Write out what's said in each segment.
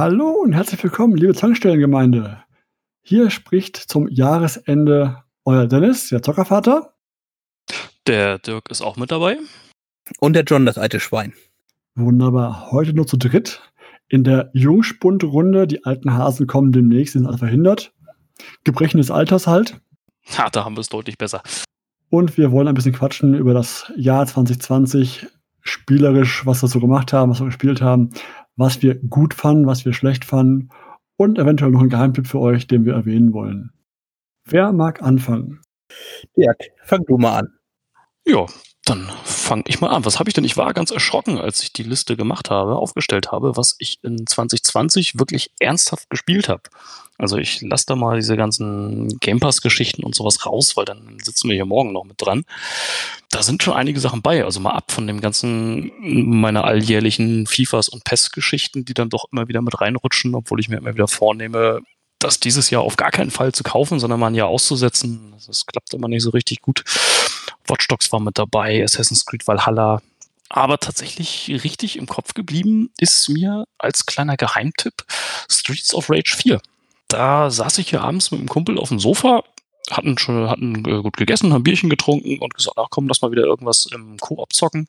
Hallo und herzlich willkommen, liebe Tankstellengemeinde. Hier spricht zum Jahresende euer Dennis, der Zockervater. Der Dirk ist auch mit dabei. Und der John, das alte Schwein. Wunderbar. Heute nur zu dritt. In der Jungspund-Runde. Die alten Hasen kommen demnächst, sind alle verhindert. Gebrechen des Alters halt. Ja, da haben wir es deutlich besser. Und wir wollen ein bisschen quatschen über das Jahr 2020, spielerisch, was wir so gemacht haben, was wir gespielt haben, was wir gut fanden, was wir schlecht fanden und eventuell noch ein Geheimtipp für euch, den wir erwähnen wollen. Wer mag anfangen? Dirk, fang du mal an. Ja, dann fange ich mal an. Was habe ich denn? Ich war ganz erschrocken, als ich die Liste gemacht habe, aufgestellt habe, was ich in 2020 wirklich ernsthaft gespielt habe. Also ich lasse da mal diese ganzen Game Pass-Geschichten und sowas raus, weil dann sitzen wir hier morgen noch mit dran. Da sind schon einige Sachen bei. Also mal ab von dem ganzen meiner alljährlichen FIFAs und PES-Geschichten, die dann doch immer wieder mit reinrutschen, obwohl ich mir immer wieder vornehme, das dieses Jahr auf gar keinen Fall zu kaufen, sondern mal ein Jahr auszusetzen. Das klappt immer nicht so richtig gut. Watch Dogs war mit dabei, Assassin's Creed Valhalla. Aber tatsächlich richtig im Kopf geblieben ist mir als kleiner Geheimtipp Streets of Rage 4. Da saß ich hier abends mit einem Kumpel auf dem Sofa, hatten schon hatten äh, gut gegessen, haben Bierchen getrunken und gesagt, ach komm, lass mal wieder irgendwas im Koop zocken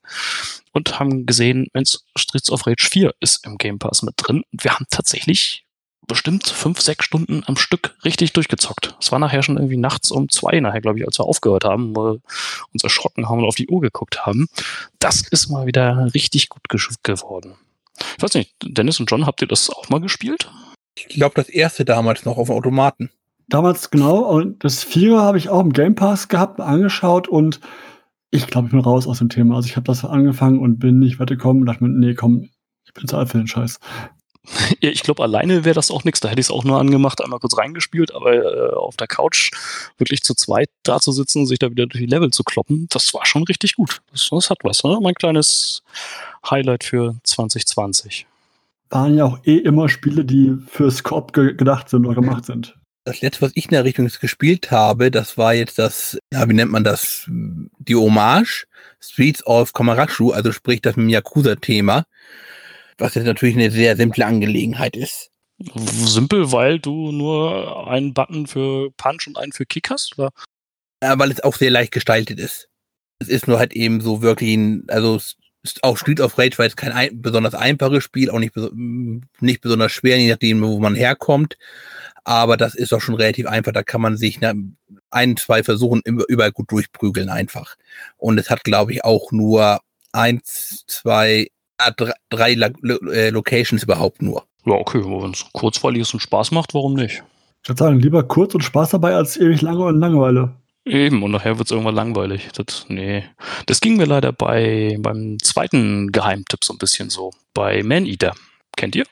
und haben gesehen, Mensch, Streets of Rage 4 ist im Game Pass mit drin und wir haben tatsächlich bestimmt fünf, sechs Stunden am Stück richtig durchgezockt. Es war nachher schon irgendwie nachts um zwei, nachher, glaube ich, als wir aufgehört haben, weil wir uns erschrocken haben und auf die Uhr geguckt haben. Das ist mal wieder richtig gut geworden. Ich weiß nicht, Dennis und John, habt ihr das auch mal gespielt? Ich glaube, das erste damals noch auf dem Automaten. Damals genau, und das Vierer habe ich auch im Game Pass gehabt, angeschaut und ich glaube, ich bin raus aus dem Thema. Also ich habe das angefangen und bin nicht weitergekommen und dachte mir, nee, komm, ich bin zu alt für den Scheiß. Ja, ich glaube, alleine wäre das auch nichts. Da hätte ich es auch nur angemacht, einmal kurz reingespielt, aber äh, auf der Couch wirklich zu zweit da zu sitzen und sich da wieder durch die Level zu kloppen, das war schon richtig gut. Das, das hat was, ne? Mein kleines Highlight für 2020. Waren ja auch eh immer Spiele, die fürs Korb ge gedacht sind oder gemacht sind. Das letzte, was ich in der Richtung gespielt habe, das war jetzt das, ja, wie nennt man das? Die Hommage Streets of Komarachu, also sprich das mit dem Yakuza-Thema was jetzt natürlich eine sehr simple Angelegenheit ist. Simpel, weil du nur einen Button für Punch und einen für Kick hast? Oder? Ja, weil es auch sehr leicht gestaltet ist. Es ist nur halt eben so wirklich ein, also auch Street of Rage war jetzt kein ein, besonders einfaches Spiel, auch nicht, nicht besonders schwer, je nachdem, wo man herkommt. Aber das ist auch schon relativ einfach. Da kann man sich ne, ein, zwei Versuchen überall gut durchprügeln einfach. Und es hat, glaube ich, auch nur eins, zwei, drei, äh, Locations überhaupt nur. Ja, okay, wenn es kurzweilig ist und Spaß macht, warum nicht? Ich würde sagen, lieber kurz und Spaß dabei als ewig lange und Langeweile. Eben, und nachher wird es irgendwann langweilig. Das, nee. Das ging mir leider bei, beim zweiten Geheimtipp so ein bisschen so. Bei Man Eater. Kennt ihr?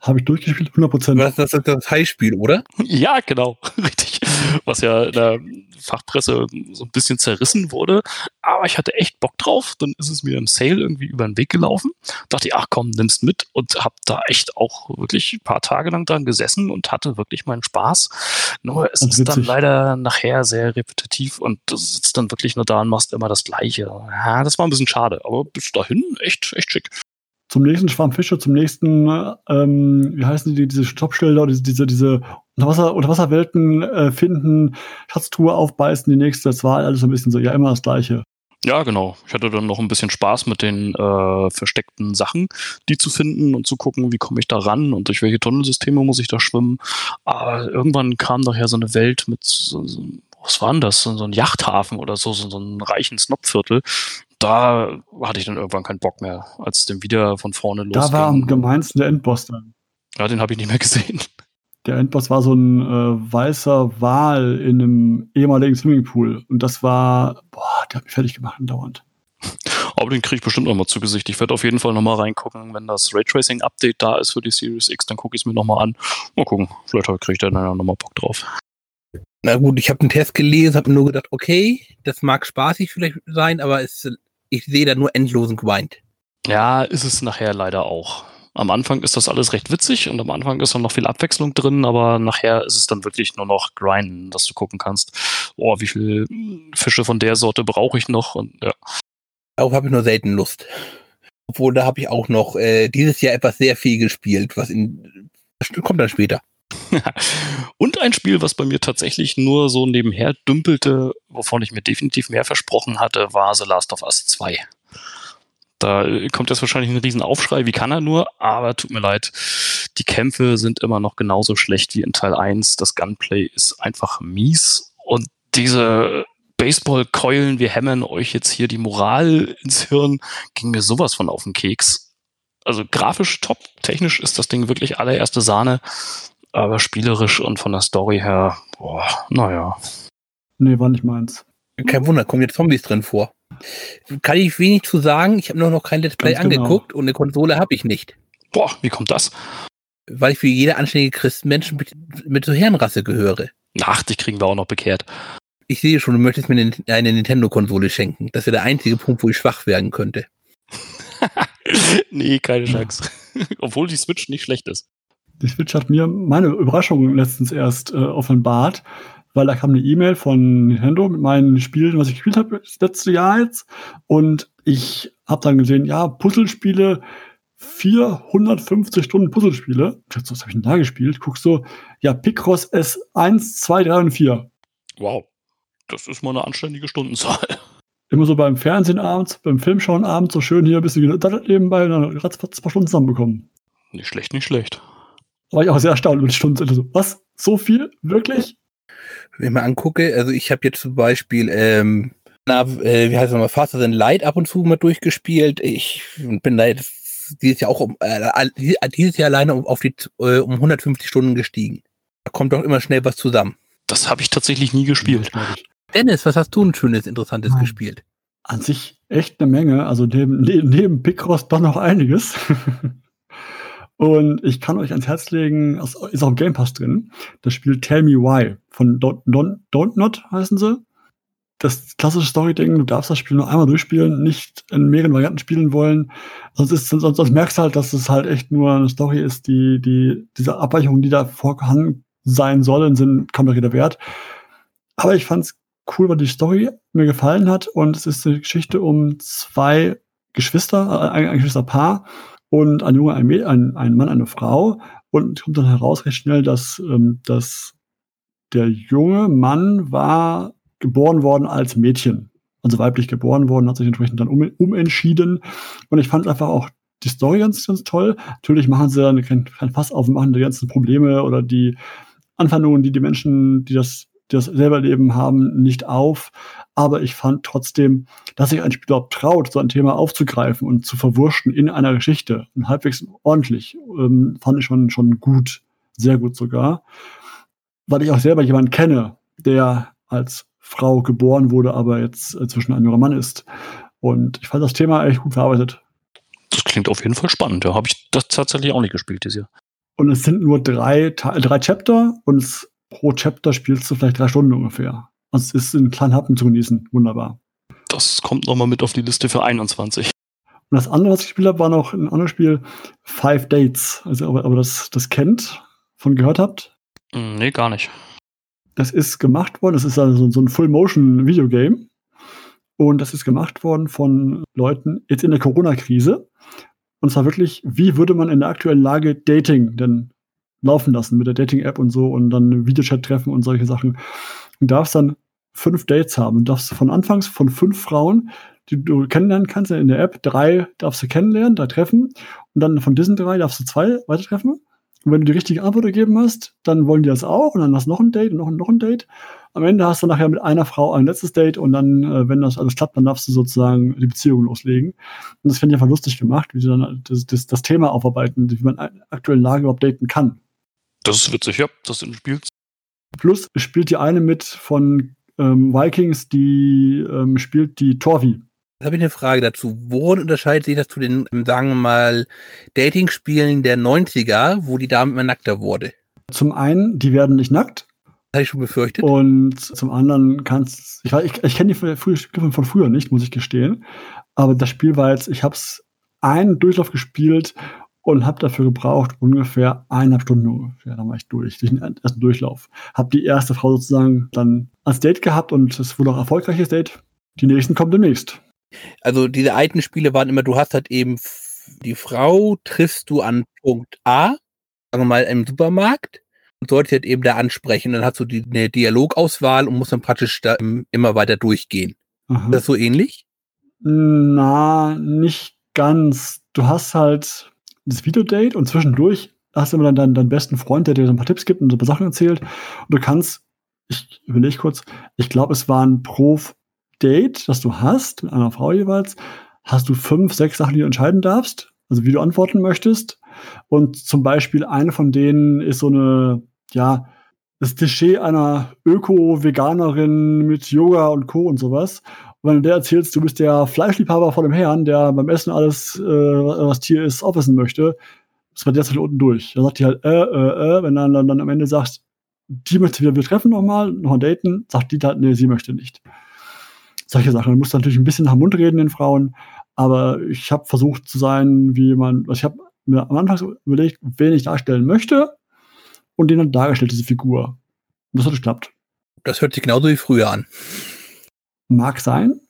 Habe ich durchgespielt, 100%. Das, das ist das Highspiel, oder? Ja, genau, richtig. Was ja in der Fachpresse so ein bisschen zerrissen wurde. Aber ich hatte echt Bock drauf. Dann ist es mir im Sale irgendwie über den Weg gelaufen. Dachte ich, ach komm, nimmst mit. Und habe da echt auch wirklich ein paar Tage lang dran gesessen und hatte wirklich meinen Spaß. Nur es ist dann leider nachher sehr repetitiv und du sitzt dann wirklich nur da und machst immer das Gleiche. Ja, das war ein bisschen schade. Aber bis dahin echt, echt schick zum nächsten Schwarm Fische, zum nächsten, ähm, wie heißen die, diese Stoppschilder, diese, diese, diese Unterwasser, Unterwasserwelten äh, finden, Schatztruhe aufbeißen, die nächste, das war alles so ein bisschen so, ja, immer das Gleiche. Ja, genau. Ich hatte dann noch ein bisschen Spaß mit den äh, versteckten Sachen, die zu finden und zu gucken, wie komme ich da ran und durch welche Tunnelsysteme muss ich da schwimmen. Aber irgendwann kam daher so eine Welt mit, so, so, was war denn das? So, so ein Yachthafen oder so, so, so ein reichen Snobviertel da hatte ich dann irgendwann keinen Bock mehr, als es dann wieder von vorne losging. Da war am gemeinsten der Endboss dann. Ja, den habe ich nicht mehr gesehen. Der Endboss war so ein äh, weißer Wal in einem ehemaligen Swimmingpool. Und das war, boah, der hat mich fertig gemacht dauernd. Aber den kriege ich bestimmt noch mal zu Gesicht. Ich werde auf jeden Fall noch mal reingucken, wenn das Raytracing-Update da ist für die Series X, dann gucke ich es mir noch mal an. Mal gucken, vielleicht kriege ich da dann noch mal Bock drauf. Na gut, ich habe einen Test gelesen, habe nur gedacht, okay, das mag spaßig vielleicht sein, aber es ich sehe da nur endlosen Grind. Ja, ist es nachher leider auch. Am Anfang ist das alles recht witzig und am Anfang ist dann noch viel Abwechslung drin, aber nachher ist es dann wirklich nur noch Grinden, dass du gucken kannst, oh, wie viele Fische von der Sorte brauche ich noch und ja. Darauf habe ich nur selten Lust. Obwohl, da habe ich auch noch äh, dieses Jahr etwas sehr viel gespielt, was in, kommt dann später. Und ein Spiel, was bei mir tatsächlich nur so nebenher dümpelte, wovon ich mir definitiv mehr versprochen hatte, war The Last of Us 2. Da kommt jetzt wahrscheinlich ein Riesenaufschrei, wie kann er nur, aber tut mir leid, die Kämpfe sind immer noch genauso schlecht wie in Teil 1. Das Gunplay ist einfach mies und diese Baseballkeulen, wir hämmern euch jetzt hier die Moral ins Hirn, ging mir sowas von auf den Keks. Also grafisch top, technisch ist das Ding wirklich allererste Sahne, aber spielerisch und von der Story her, boah, naja. Nee, war nicht meins. Kein Wunder, kommen jetzt Zombies drin vor. Kann ich wenig zu sagen. Ich habe nur noch kein Let's Play Ganz genau. angeguckt und eine Konsole habe ich nicht. Boah, wie kommt das? Weil ich für jede anständige Christenmenschen mit, mit zur Herrenrasse gehöre. Ach, dich kriegen wir auch noch bekehrt. Ich sehe schon, du möchtest mir eine, eine Nintendo-Konsole schenken. Das wäre der einzige Punkt, wo ich schwach werden könnte. nee, keine Chance. Obwohl die Switch nicht schlecht ist. Die Switch hat mir meine Überraschung letztens erst äh, offenbart, weil da kam eine E-Mail von Nintendo mit meinen Spielen, was ich gespielt habe das letzte Jahr jetzt. Und ich habe dann gesehen, ja, Puzzlespiele, 450 Stunden Puzzlespiele. Ich dachte, Was habe ich denn da gespielt? Guckst du, ja, Picross S1, 2, 3 und 4. Wow. Das ist mal eine anständige Stundenzahl. Immer so beim Fernsehen abends, beim Filmschauen abends, so schön hier ein bisschen nebenbei und dann ratzfatz ein paar Stunden zusammenbekommen. Nicht schlecht, nicht schlecht. War ich auch sehr erstaunt über die Stunden. So, was? So viel? Wirklich? Wenn ich mir angucke, also ich habe jetzt zum Beispiel, ähm, na, äh, wie heißt es nochmal, Faster Than Light ab und zu mal durchgespielt. Ich bin da jetzt dieses Jahr auch um, äh, dieses Jahr alleine um, auf die, äh, um 150 Stunden gestiegen. Da kommt doch immer schnell was zusammen. Das habe ich tatsächlich nie gespielt. Dennis, was hast du ein schönes, interessantes Nein. gespielt? An sich echt eine Menge. Also neben, ne- neben Picross doch noch einiges. Und ich kann euch ans Herz legen, es ist auch im Game Pass drin, das Spiel Tell Me Why von Don't, Don't, Don't Not heißen sie. Das klassische Story-Ding, du darfst das Spiel nur einmal durchspielen, nicht in mehreren Varianten spielen wollen. Sonst, ist, sonst, sonst merkst du halt, dass es halt echt nur eine Story ist, die, die, diese Abweichungen, die da vorhanden sein sollen, sind kaum der Rede wert. Aber ich fand's cool, weil die Story mir gefallen hat und es ist eine Geschichte um zwei Geschwister, äh, ein, ein Geschwisterpaar und ein Junge, ein, ein, ein Mann, eine Frau und kommt dann heraus recht schnell, dass, ähm, dass der junge Mann war geboren worden als Mädchen, also weiblich geboren worden, hat sich entsprechend dann um, umentschieden und ich fand einfach auch die Story ganz, ganz toll. Natürlich machen sie dann kein, kein Fass auf und machen die ganzen Probleme oder die Anfeindungen, die die Menschen, die das, die das selber leben haben, nicht auf. Aber ich fand trotzdem, dass sich ein Spiel überhaupt traut, so ein Thema aufzugreifen und zu verwurschen in einer Geschichte, und halbwegs ordentlich, ähm, fand ich schon, schon gut, sehr gut sogar. Weil ich auch selber jemanden kenne, der als Frau geboren wurde, aber jetzt äh, zwischen ein junger Mann ist. Und ich fand das Thema echt gut verarbeitet. Das klingt auf jeden Fall spannend. Da habe ich das tatsächlich auch nicht gespielt dieses Jahr. Und es sind nur drei, drei Chapter und es, pro Chapter spielst du vielleicht drei Stunden ungefähr. Also es ist in kleinen Happen zu genießen. Wunderbar. Das kommt nochmal mit auf die Liste für 21. Und das andere, was ich gespielt habe, war noch ein anderes Spiel, Five Dates. Also, aber, aber das, das kennt, von gehört habt. Hm, Nee, gar nicht. Das ist gemacht worden, das ist also so ein Full-Motion-Videogame. Und das ist gemacht worden von Leuten jetzt in der Corona-Krise. Und zwar wirklich, wie würde man in der aktuellen Lage Dating denn laufen lassen mit der Dating-App und so und dann Videochat treffen und solche Sachen. Und darfst dann fünf Dates haben. Und darfst von anfangs von fünf Frauen, die du kennenlernen kannst in der App, drei darfst du kennenlernen, da treffen. Und dann von diesen drei darfst du zwei weiter treffen. Und wenn du die richtige Antwort gegeben hast, dann wollen die das auch und dann hast du noch ein Date und noch, ein- noch ein Date. Am Ende hast du nachher mit einer Frau ein letztes Date und dann, äh, wenn das alles klappt, dann darfst du sozusagen die Beziehung loslegen. Und das finde ich einfach lustig gemacht, wie sie dann das, das, das Thema aufarbeiten, wie man in aktuellen Lage überhaupt daten kann. Das ist witzig, ja. Das in Spiel. Plus spielt die eine mit von ähm, Vikings, die ähm, spielt die Torvi. Jetzt habe ich eine Frage dazu. Worin unterscheidet sich das zu den, ähm, sagen wir mal, Dating-Spielen der 90er, wo die Dame immer nackter wurde? Zum einen, die werden nicht nackt. Das hatte ich schon befürchtet. Und zum anderen kannst ich, weiß- ich, ich kenne die von, Spiele von früher nicht, muss ich gestehen. Aber das Spiel war jetzt, ich habe es einen Durchlauf gespielt und habe dafür gebraucht ungefähr eineinhalb Stunden ungefähr. Dann war ich durch, den ersten Durchlauf. Habe die erste Frau sozusagen dann als Date gehabt und es wurde auch erfolgreiches Date. Die nächsten kommen demnächst. Also diese alten Spiele waren immer, du hast halt eben die Frau triffst du an Punkt A, sagen wir mal im Supermarkt, und solltest halt eben da ansprechen. Dann hast du die, eine Dialogauswahl und musst dann praktisch da immer weiter durchgehen. Aha. Ist das so ähnlich? Na, nicht ganz. Du hast halt das Videodate und zwischendurch hast du immer dann deinen, deinen besten Freund, der dir so ein paar Tipps gibt und so ein paar Sachen erzählt. Und du kannst, ich überlege kurz, ich glaube, es war ein Pro-Date, das du hast, mit einer Frau jeweils, hast du fünf, sechs Sachen, die du entscheiden darfst, also wie du antworten möchtest. Und zum Beispiel eine von denen ist so eine, ja, das Klischee einer Öko-Veganerin mit Yoga und Co. und sowas. Wenn du der erzählst, du bist der Fleischliebhaber von dem Herrn, der beim Essen alles, äh, was Tier ist, aufessen möchte, das war derzeit unten durch. Da sagt die halt, äh, äh, äh, wenn dann, dann, dann am Ende sagst, die möchte wieder wir treffen nochmal, nochmal daten, sagt die halt, nee, sie möchte nicht. Solche Sachen. Du musst natürlich ein bisschen nach dem Mund reden den Frauen, aber ich habe versucht zu sein, wie man, also ich habe mir am Anfang überlegt, wen ich darstellen möchte und den dann dargestellt, diese Figur. Und das hat geklappt. Das hört sich genauso wie früher an. Mag sein.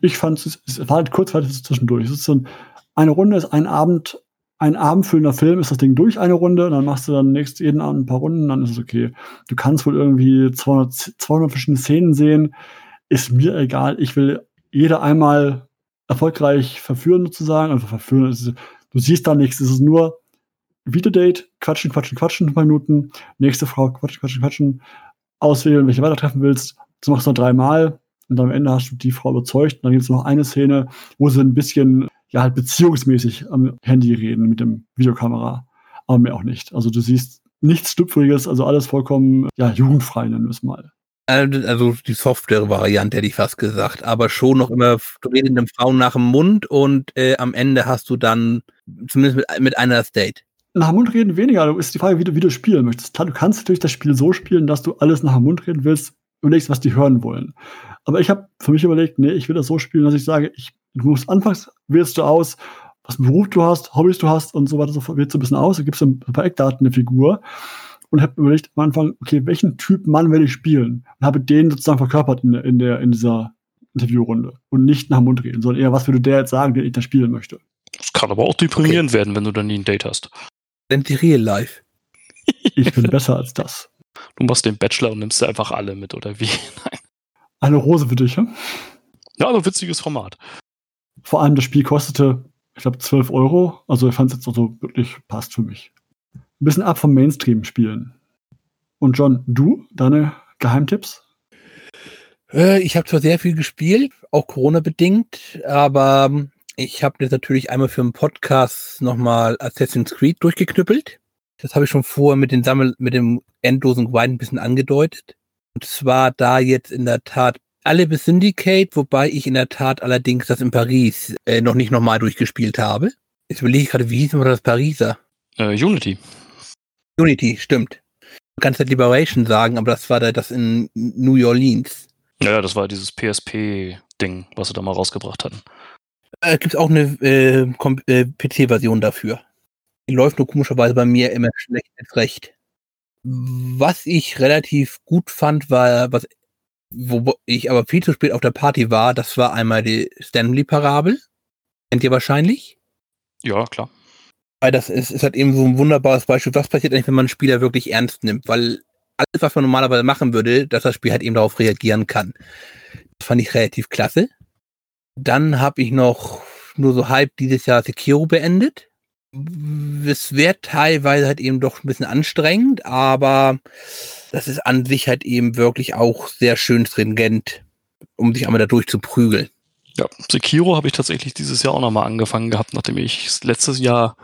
Ich fand es, es war halt kurzweilig zwischendurch. Es ist so ein, eine Runde ist ein Abend, ein abendfüllender Film, ist das Ding durch eine Runde, dann machst du dann nächst, jeden Abend ein paar Runden, dann ist es okay. Du kannst wohl irgendwie 200, 200 verschiedene Szenen sehen, ist mir egal. Ich will jeder einmal erfolgreich verführen sozusagen, also verführen, ist, du siehst da nichts, es ist nur Videodate, quatschen, quatschen, quatschen, ein paar Minuten, nächste Frau, quatschen, quatschen, quatschen, auswählen, welche weiter treffen willst, das machst du noch dreimal und am Ende hast du die Frau überzeugt und dann gibt es noch eine Szene, wo sie ein bisschen ja halt beziehungsmäßig am Handy reden mit dem Videokamera, aber mehr auch nicht. Also du siehst nichts Stüpfriges, also alles vollkommen ja jugendfrei nennen wir es mal. Also die Software-Variante hätte ich fast gesagt, aber schon noch immer redenden Frauen nach dem Mund und äh, am Ende hast du dann zumindest mit, mit einer State. Nach dem Mund reden weniger, du ist die Frage, wie du, wie du spielen möchtest. Klar, du kannst natürlich das Spiel so spielen, dass du alles nach dem Mund reden willst, überlegst, was die hören wollen. Aber ich habe für mich überlegt, nee, ich will das so spielen, dass ich sage, ich, du musst anfangs wählst du aus, was für Beruf du hast, Hobbys du hast und so weiter, so wählst du ein bisschen aus, da gibst du ein paar Eckdaten der Figur und habe überlegt am Anfang, okay, welchen Typ Mann will ich spielen? Und habe den sozusagen verkörpert in, der, in, der, in dieser Interviewrunde und nicht nach dem Mund reden, sondern eher, was würde der jetzt sagen, den ich da spielen möchte. Das kann aber auch deprimierend okay. werden, wenn du dann nie ein Date hast. Sind die real life? Ich bin besser als das. Du machst den Bachelor und nimmst dir einfach alle mit, oder wie? Nein. Eine Rose für dich, ja? Ja, aber witziges Format. Vor allem das Spiel kostete, ich glaube, 12 Euro. Also ich fand es jetzt also wirklich passt für mich ein bisschen ab vom Mainstream spielen. Und John, du, deine Geheimtipps? Äh, ich habe zwar sehr viel gespielt, auch Corona-bedingt, aber ich habe jetzt natürlich einmal für einen Podcast nochmal Assassin's Creed durchgeknüppelt. Das habe ich schon vorher mit, den Sammel mit dem endlosen Grind ein bisschen angedeutet. Und zwar da jetzt in der Tat alle bis Syndicate, wobei ich in der Tat allerdings das in Paris äh, noch nicht nochmal durchgespielt habe. Jetzt überlege ich gerade, wie hieß immer das Pariser? Äh, Unity. Unity, stimmt. Du kannst halt Liberation sagen, aber das war da das in New Orleans. Ja, das war dieses PSP-Ding, was sie da mal rausgebracht hatten. Äh, Gibt es auch eine äh, äh, PC-Version dafür. Die läuft nur komischerweise bei mir immer schlecht als recht. Was ich relativ gut fand, war, was, wo ich aber viel zu spät auf der Party war, das war einmal die Stanley-Parabel. Kennt ihr wahrscheinlich? Ja, klar. Weil das ist, ist halt eben so ein wunderbares Beispiel, was passiert eigentlich, wenn man einen Spieler wirklich ernst nimmt, weil alles, was man normalerweise machen würde, dass das Spiel halt eben darauf reagieren kann. Das fand ich relativ klasse. Dann habe ich noch nur so halb dieses Jahr Sekiro beendet. Es wäre teilweise halt eben doch ein bisschen anstrengend, aber das ist an sich halt eben wirklich auch sehr schön stringent, um sich einmal da durchzuprügeln. Ja, Sekiro habe ich tatsächlich dieses Jahr auch nochmal angefangen gehabt, nachdem ich letztes Jahr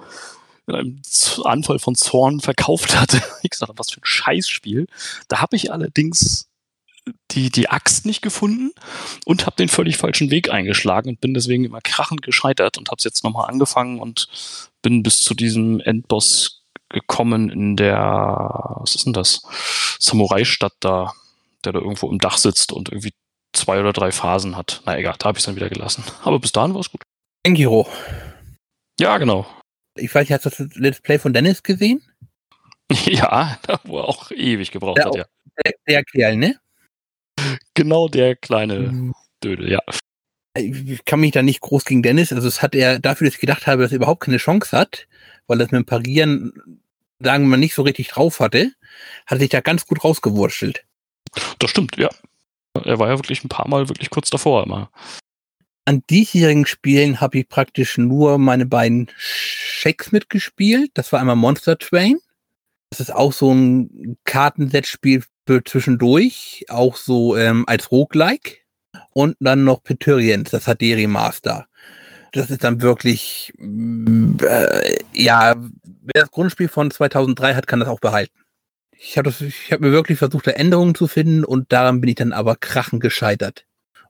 in einem Anfall von Zorn verkauft hatte. Ich gesagt, was für ein Scheißspiel. Da habe ich allerdings die, die Axt nicht gefunden und habe den völlig falschen Weg eingeschlagen und bin deswegen immer krachend gescheitert und habe es jetzt nochmal angefangen und bin bis zu diesem Endboss gekommen in der, was ist denn das? Samurai-Stadt da, der da irgendwo im Dach sitzt und irgendwie zwei oder drei Phasen hat. Na egal, da habe ich es dann wieder gelassen. Aber bis dahin war es gut. Engiro. Ja, genau. Ich weiß, hast du das Let's Play von Dennis gesehen? ja, wo er auch ewig gebraucht der, hat, ja. Der, der, Kerl, ne? Genau der kleine mhm. Dödel, ja. Ich kann mich da nicht groß gegen Dennis, also es hat er dafür, dass ich gedacht habe, dass er überhaupt keine Chance hat, weil das mit dem Parieren, sagen wir mal, nicht so richtig drauf hatte, hat er sich da ganz gut rausgewurschtelt. Das stimmt, ja. Er war ja wirklich ein paar Mal wirklich kurz davor immer. An diesjährigen Spielen habe ich praktisch nur meine beiden Shakes mitgespielt. Das war einmal Monster Train. Das ist auch so ein Kartenset-Spiel zwischendurch, auch so ähm, als Roguelike. Und dann noch Peterians, das hat Remaster. Das ist dann wirklich, äh, ja, wer das Grundspiel von 2003 hat, kann das auch behalten. Ich habe hab mir wirklich versucht, da Änderungen zu finden und daran bin ich dann aber krachend gescheitert.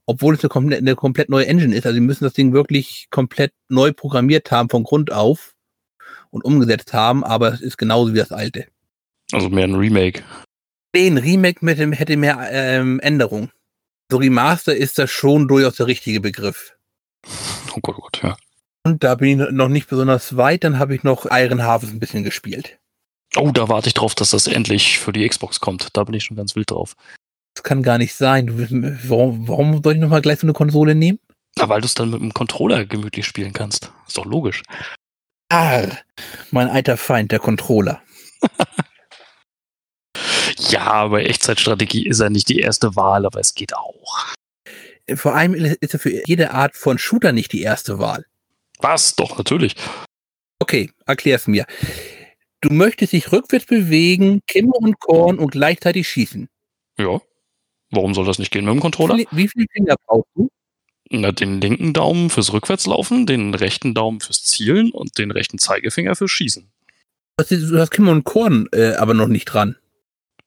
Obwohl es eine, komplett, eine komplett neue Engine ist. Also sie müssen das Ding wirklich komplett neu programmiert haben von Grund auf und umgesetzt haben, aber es ist genauso wie das alte. Also mehr ein Remake. Ein Remake mit dem, hätte mehr ähm, Änderungen. So Remaster ist das schon durchaus der richtige Begriff. Oh Gott, oh Gott, ja. Und da bin ich noch nicht besonders weit, dann habe ich noch Iron Harvest ein bisschen gespielt. Oh, da warte ich drauf, dass das endlich für die Xbox kommt. Da bin ich schon ganz wild drauf. Das kann gar nicht sein. Du, warum, warum soll ich nochmal gleich so eine Konsole nehmen? Na, weil du es dann mit dem Controller gemütlich spielen kannst. Ist doch logisch. Ah, mein alter Feind, der Controller. ja, aber Echtzeitstrategie ist ja nicht die erste Wahl, aber es geht auch. Vor allem ist er für jede Art von Shooter nicht die erste Wahl. Was? Doch, natürlich. Okay, erklär's mir. Du möchtest dich rückwärts bewegen, Kimme und Korn und gleichzeitig schießen. Ja. Warum soll das nicht gehen mit dem Controller? Wie, wie viele Finger brauchst du? Na, den linken Daumen fürs Rückwärtslaufen, den rechten Daumen fürs Zielen und den rechten Zeigefinger fürs Schießen. Du hast Kimme und Korn äh, aber noch nicht dran.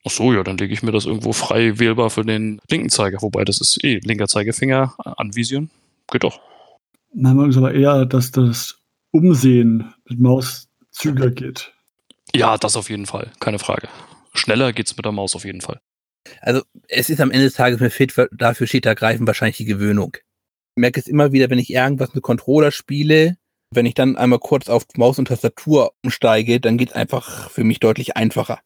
Ach so, ja, dann lege ich mir das irgendwo frei wählbar für den linken Zeiger. Wobei, das ist eh linker Zeigefinger anvisieren. Geht doch. Mein Meinung ist aber eher, dass das Umsehen mit Maus zügiger geht. Ja, das auf jeden Fall, keine Frage. Schneller geht's mit der Maus auf jeden Fall. Also es ist am Ende des Tages mir fit, dafür steht da greifen wahrscheinlich die Gewöhnung. Ich merke es immer wieder, wenn ich irgendwas mit Controller spiele, wenn ich dann einmal kurz auf Maus und Tastatur umsteige, dann geht es einfach für mich deutlich einfacher.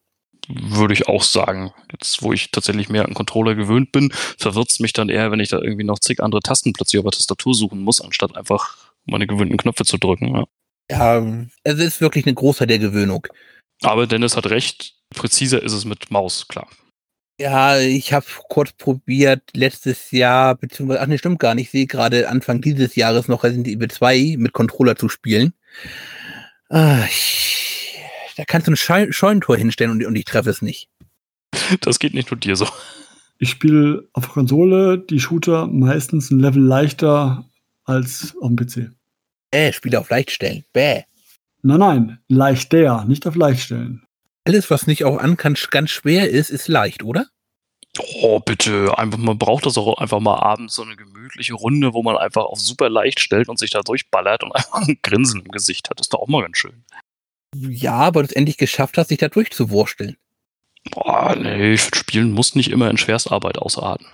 Würde ich auch sagen. Jetzt, wo ich tatsächlich mehr an Controller gewöhnt bin, verwirrt es mich dann eher, wenn ich da irgendwie noch zig andere Tasten plötzlich auf der Tastatur suchen muss, anstatt einfach meine gewöhnten Knöpfe zu drücken. Ja, ja es ist wirklich eine Großteil der Gewöhnung. Aber Dennis hat recht, präziser ist es mit Maus, klar. Ja, ich habe kurz probiert, letztes Jahr, beziehungsweise, ach ne, stimmt gar nicht, ich sehe gerade Anfang dieses Jahres noch Resident Evil 2 mit Controller zu spielen. Ah, ich, da kannst du ein Scheu Scheunentor hinstellen und, und ich treffe es nicht. Das geht nicht nur dir so. Ich spiele auf Konsole die Shooter meistens ein Level leichter als auf dem PC. Äh, spiele auf leicht stellen. Bäh. Nein, nein, leichter, nicht auf leicht stellen. Alles, was nicht auch an kann, ganz schwer ist, ist leicht, oder? Oh, bitte. Einfach, man braucht das auch einfach mal abends so eine gemütliche Runde, wo man einfach auf super leicht stellt und sich da durchballert und einfach ein Grinsen im Gesicht hat. Das ist doch auch mal ganz schön. Ja, aber du es endlich geschafft hast, sich da durchzuwursteln. Boah, nee, ich finde, Spielen muss nicht immer in Schwerstarbeit ausarten.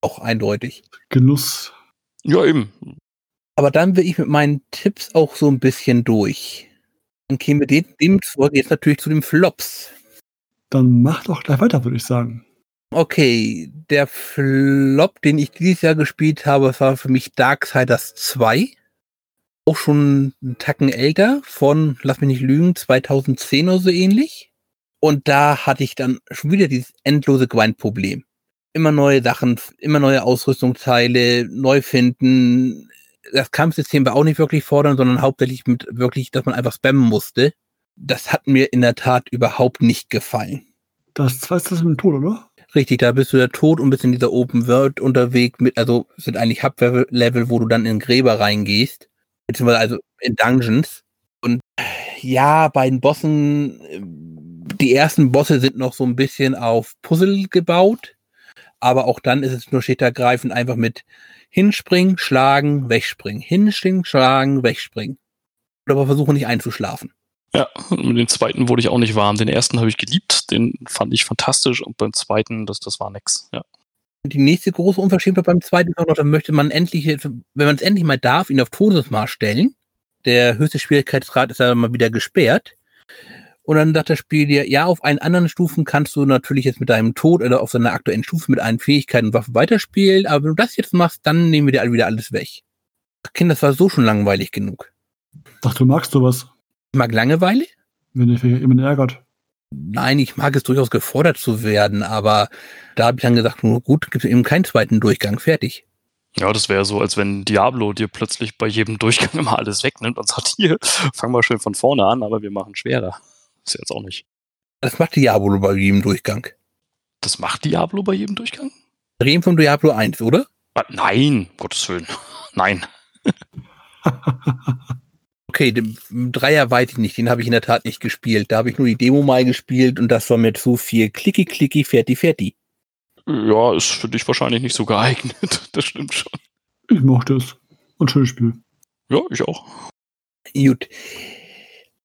Auch eindeutig. Genuss. Ja, eben. Aber dann will ich mit meinen Tipps auch so ein bisschen durch. Dann kämen wir dem, demzufolge jetzt natürlich zu den Flops. Dann mach doch gleich weiter, würde ich sagen. Okay, der Flop, den ich dieses Jahr gespielt habe, war für mich Darksiders 2. Auch schon einen Tacken älter, von, lass mich nicht lügen, 2010 oder so ähnlich. Und da hatte ich dann schon wieder dieses endlose Grindproblem. Immer neue Sachen, immer neue Ausrüstungsteile, neu finden, das Kampfsystem war auch nicht wirklich fordernd, sondern hauptsächlich mit wirklich, dass man einfach spammen musste. Das hat mir in der Tat überhaupt nicht gefallen. Das zweite ist mit dem Tod, oder? Richtig, da bist du der Tod und bist in dieser Open World unterwegs mit, also sind eigentlich Hub-Level, wo du dann in Gräber reingehst. Beziehungsweise also in Dungeons. Und ja, bei den Bossen, die ersten Bosse sind noch so ein bisschen auf Puzzle gebaut. Aber auch dann ist es nur steht einfach mit Hinspringen, schlagen, wegspringen. Hinspringen, schlagen, wegspringen. Oder aber versuchen nicht einzuschlafen. Ja, mit dem zweiten wurde ich auch nicht warm. Den ersten habe ich geliebt, den fand ich fantastisch und beim zweiten, das, das war nix, ja. Die nächste große Unverschämtheit beim zweiten noch, dann möchte man endlich, wenn man es endlich mal darf, ihn auf Todesmaß stellen. Der höchste Schwierigkeitsgrad ist ja mal wieder gesperrt. Und dann sagt das Spiel dir, ja, auf allen anderen Stufen kannst du natürlich jetzt mit deinem Tod oder auf seiner aktuellen Stufe mit allen Fähigkeiten und Waffen weiterspielen, aber wenn du das jetzt machst, dann nehmen wir dir wieder alles weg. Kind, das war so schon langweilig genug. Dachte, du magst sowas, Ich mag Langeweile? wenn dich jemand ärgert. Nein, ich mag es durchaus gefordert zu werden, aber da habe ich dann gesagt, nur gut, gibt es eben keinen zweiten Durchgang, fertig. Ja, das wäre so, als wenn Diablo dir plötzlich bei jedem Durchgang immer alles wegnimmt und sagt, hier, fang mal schön von vorne an, aber wir machen schwerer. ist jetzt auch nicht. Das macht Diablo bei jedem Durchgang. Das macht Diablo bei jedem Durchgang? Reden von Diablo 1, oder? Ah, nein, Gottes Willen. Nein. Okay, den Dreier weiß ich nicht, den habe ich in der Tat nicht gespielt. Da habe ich nur die Demo mal gespielt und das war mir zu viel klicki klicki fertig fertig. Ja, ist für dich wahrscheinlich nicht so geeignet. Das stimmt schon. Ich mochte es. Und schönes Spiel. Ja, ich auch. Gut.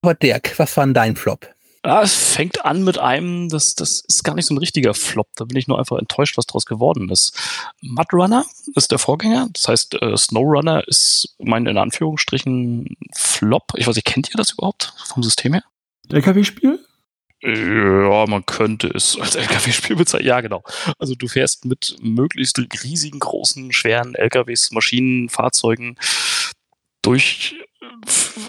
Aber Dirk, was war denn dein Flop? Ja, es fängt an mit einem, das, das ist gar nicht so ein richtiger Flop. Da bin ich nur einfach enttäuscht, was draus geworden ist. Mud Runner ist der Vorgänger. Das heißt, äh, Snowrunner ist mein in Anführungsstrichen Flop. Ich weiß nicht, kennt ihr das überhaupt vom System her? LKW-Spiel? Ja, man könnte es als LKW-Spiel bezeichnen. Ja, genau. Also du fährst mit möglichst riesigen, großen, schweren LKWs, Maschinen, Fahrzeugen durch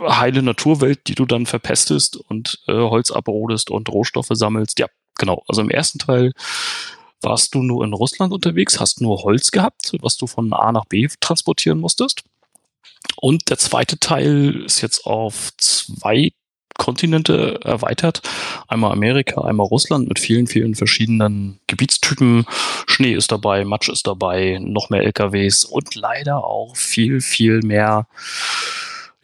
heile Naturwelt, die du dann verpestest und äh, Holz abrodest und Rohstoffe sammelst. Ja, genau. Also im ersten Teil warst du nur in Russland unterwegs, hast nur Holz gehabt, was du von A nach B transportieren musstest. Und der zweite Teil ist jetzt auf zwei Kontinente erweitert. Einmal Amerika, einmal Russland mit vielen, vielen verschiedenen Gebietstypen. Schnee ist dabei, Matsch ist dabei, noch mehr LKWs und leider auch viel, viel mehr,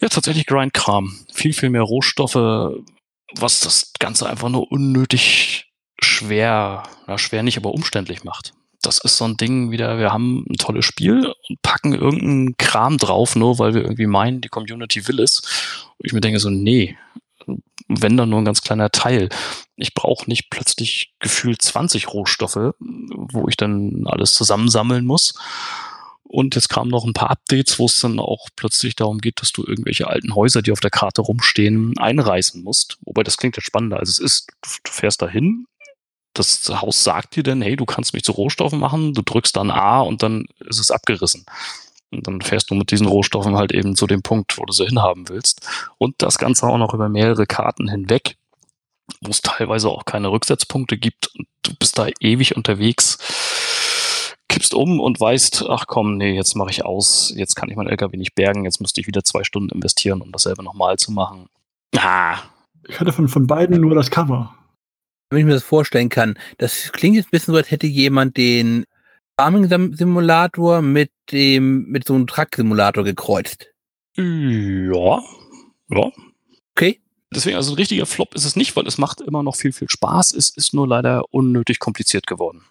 ja, tatsächlich Grindkram. Viel, viel mehr Rohstoffe, was das Ganze einfach nur unnötig schwer, na, schwer nicht, aber umständlich macht. Das ist so ein Ding wieder, wir haben ein tolles Spiel und packen irgendeinen Kram drauf, nur weil wir irgendwie meinen, die Community will es. Und ich mir denke so, nee, wenn dann nur ein ganz kleiner Teil. Ich brauche nicht plötzlich gefühlt 20 Rohstoffe, wo ich dann alles zusammensammeln muss. Und jetzt kamen noch ein paar Updates, wo es dann auch plötzlich darum geht, dass du irgendwelche alten Häuser, die auf der Karte rumstehen, einreißen musst. Wobei das klingt jetzt spannender, als es ist. Du fährst dahin, das Haus sagt dir dann, hey, du kannst mich zu Rohstoffen machen, du drückst dann A und dann ist es abgerissen. Und dann fährst du mit diesen Rohstoffen halt eben zu dem Punkt, wo du sie hinhaben willst. Und das Ganze auch noch über mehrere Karten hinweg, wo es teilweise auch keine Rücksetzpunkte gibt. Und du bist da ewig unterwegs, kippst um und weißt, ach komm, nee, jetzt mache ich aus, jetzt kann ich mein LKW nicht bergen, jetzt müsste ich wieder zwei Stunden investieren, um dasselbe nochmal zu machen. Ah, Ich hatte von, von beiden nur das Cover. Wenn ich mir das vorstellen kann, das klingt jetzt ein bisschen so, als hätte jemand den Farming-Simulator mit dem, mit so einem Truck-Simulator gekreuzt. ja, ja. Okay. Deswegen, also ein richtiger Flop ist es nicht, weil es macht immer noch viel, viel Spaß. Es ist nur leider unnötig kompliziert geworden.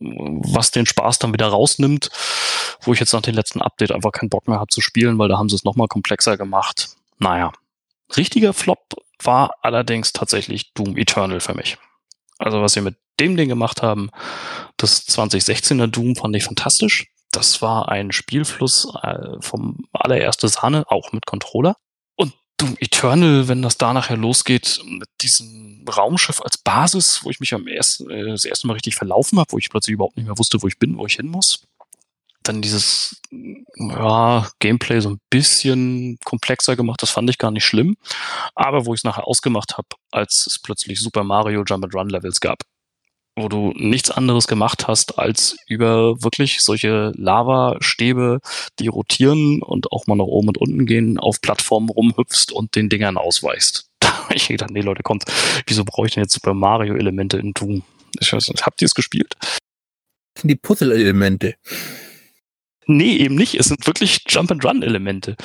Was den Spaß dann wieder rausnimmt, wo ich jetzt nach dem letzten Update einfach keinen Bock mehr habe zu spielen, weil da haben sie es nochmal komplexer gemacht. Naja. Richtiger Flop war allerdings tatsächlich Doom Eternal für mich. Also was sie mit dem Ding gemacht haben, das 2016er Doom fand ich fantastisch. Das war ein Spielfluss äh, vom allererste Sahne, auch mit Controller. Doom Eternal, wenn das da nachher losgeht, mit diesem Raumschiff als Basis, wo ich mich am ersten, äh, das erste Mal richtig verlaufen habe, wo ich plötzlich überhaupt nicht mehr wusste, wo ich bin, wo ich hin muss. Dann dieses ja, Gameplay so ein bisschen komplexer gemacht, das fand ich gar nicht schlimm. Aber wo ich es nachher ausgemacht habe, als es plötzlich Super Mario Jump and Run Levels gab, wo du nichts anderes gemacht hast, als über wirklich solche Lavastäbe, die rotieren und auch mal nach oben und unten gehen, auf Plattformen rumhüpfst und den Dingern ausweichst. Da habe ich gedacht, nee Leute, kommt, wieso brauche ich denn jetzt Super Mario Elemente in Doom? Ich weiß nicht, habt ihr es gespielt? Das sind die Puzzle-Elemente. Nee, eben nicht. Es sind wirklich Jump-and-Run-Elemente.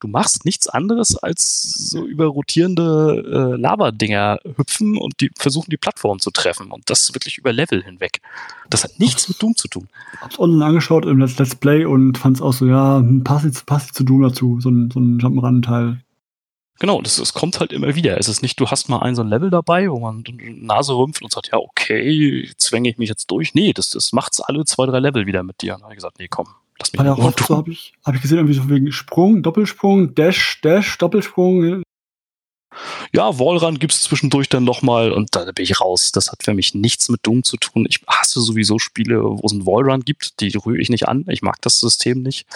Du machst nichts anderes als so über rotierende äh, Lava-Dinger hüpfen und die versuchen, die Plattform zu treffen. Und das wirklich über Level hinweg. Das hat nichts mit Doom zu tun. Hab's online angeschaut im Let's, Play und fand's auch so, ja, passt, passt zu Doom dazu, so ein, so ein Jump'n'Run-Teil. Genau, das, das kommt halt immer wieder. Es ist nicht, du hast mal ein so ein Level dabei, wo man Nase rümpft und sagt, ja, okay, zwänge ich mich jetzt durch. Nee, das, das macht's alle zwei, drei Level wieder mit dir. Und dann habe ich gesagt, nee, komm, lass mich War ja auch so, habe ich, hab ich gesehen, irgendwie so wegen Sprung, Doppelsprung, Dash, Dash, Doppelsprung. Ja, Wallrun gibt es zwischendurch dann nochmal und da bin ich raus. Das hat für mich nichts mit Doom zu tun. Ich hasse sowieso Spiele, wo es einen Wallrun gibt. Die rühre ich nicht an. Ich mag das System nicht.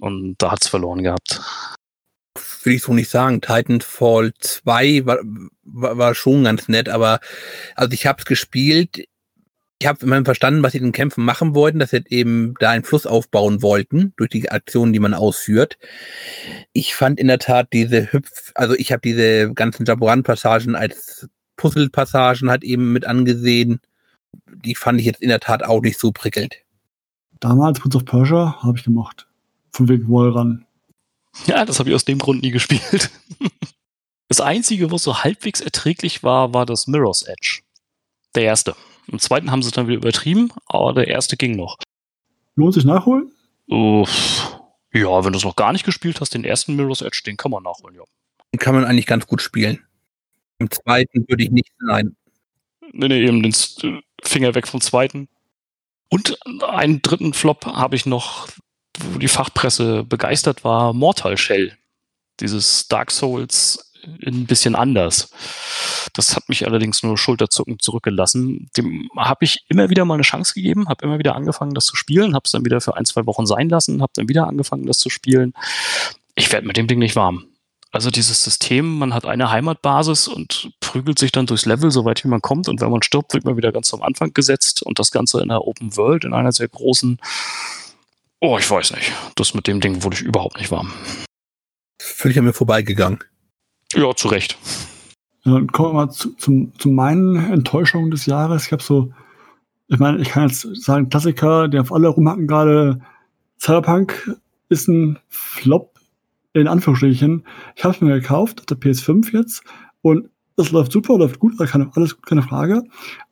Und da hat es verloren gehabt. Will ich so nicht sagen. Titanfall 2 war, war, war schon ganz nett, aber also ich habe es gespielt ich habe immerhin verstanden, was sie in den Kämpfen machen wollten, dass sie eben da einen Fluss aufbauen wollten durch die Aktionen, die man ausführt. Ich fand in der Tat diese Hüpf, also ich habe diese ganzen Jaboran-Passagen als Puzzle-Passagen halt eben mit angesehen. Die fand ich jetzt in der Tat auch nicht so prickelnd. Damals Prince of Persia habe ich gemacht. Von wegen Wallrun. Ja, das habe ich aus dem Grund nie gespielt. Das einzige, was so halbwegs erträglich war, war das Mirror's Edge. Der erste. Im zweiten haben sie es dann wieder übertrieben, aber der erste ging noch. Lohnt sich nachholen? Uff. Ja, wenn du es noch gar nicht gespielt hast, den ersten Mirror's Edge, den kann man nachholen, ja. Den kann man eigentlich ganz gut spielen. Im zweiten würde ich nicht sein. Nee, nee, eben den Finger weg vom zweiten. Und einen dritten Flop habe ich noch, wo die Fachpresse begeistert war, Mortal Shell. Dieses Dark Souls ein bisschen anders. Das hat mich allerdings nur schulterzuckend zurückgelassen. Dem habe ich immer wieder mal eine Chance gegeben, habe immer wieder angefangen, das zu spielen, habe es dann wieder für ein, zwei Wochen sein lassen, habe dann wieder angefangen, das zu spielen. Ich werde mit dem Ding nicht warm. Also dieses System, man hat eine Heimatbasis und prügelt sich dann durchs Level, so weit wie man kommt. Und wenn man stirbt, wird man wieder ganz am Anfang gesetzt. Und das Ganze in einer Open World, in einer sehr großen. Oh, ich weiß nicht. Das mit dem Ding wurde ich überhaupt nicht warm. Völlig an mir vorbeigegangen. Ja, zu Recht. Dann kommen wir mal zu, zu, zu meinen Enttäuschungen des Jahres. Ich habe so, ich meine, ich kann jetzt sagen, Klassiker, der auf alle rumhacken gerade, Cyberpunk ist ein Flop, in Anführungsstrichen. Ich habe es mir gekauft, auf der PS5 jetzt, und es läuft super, läuft gut, keine, alles keine Frage.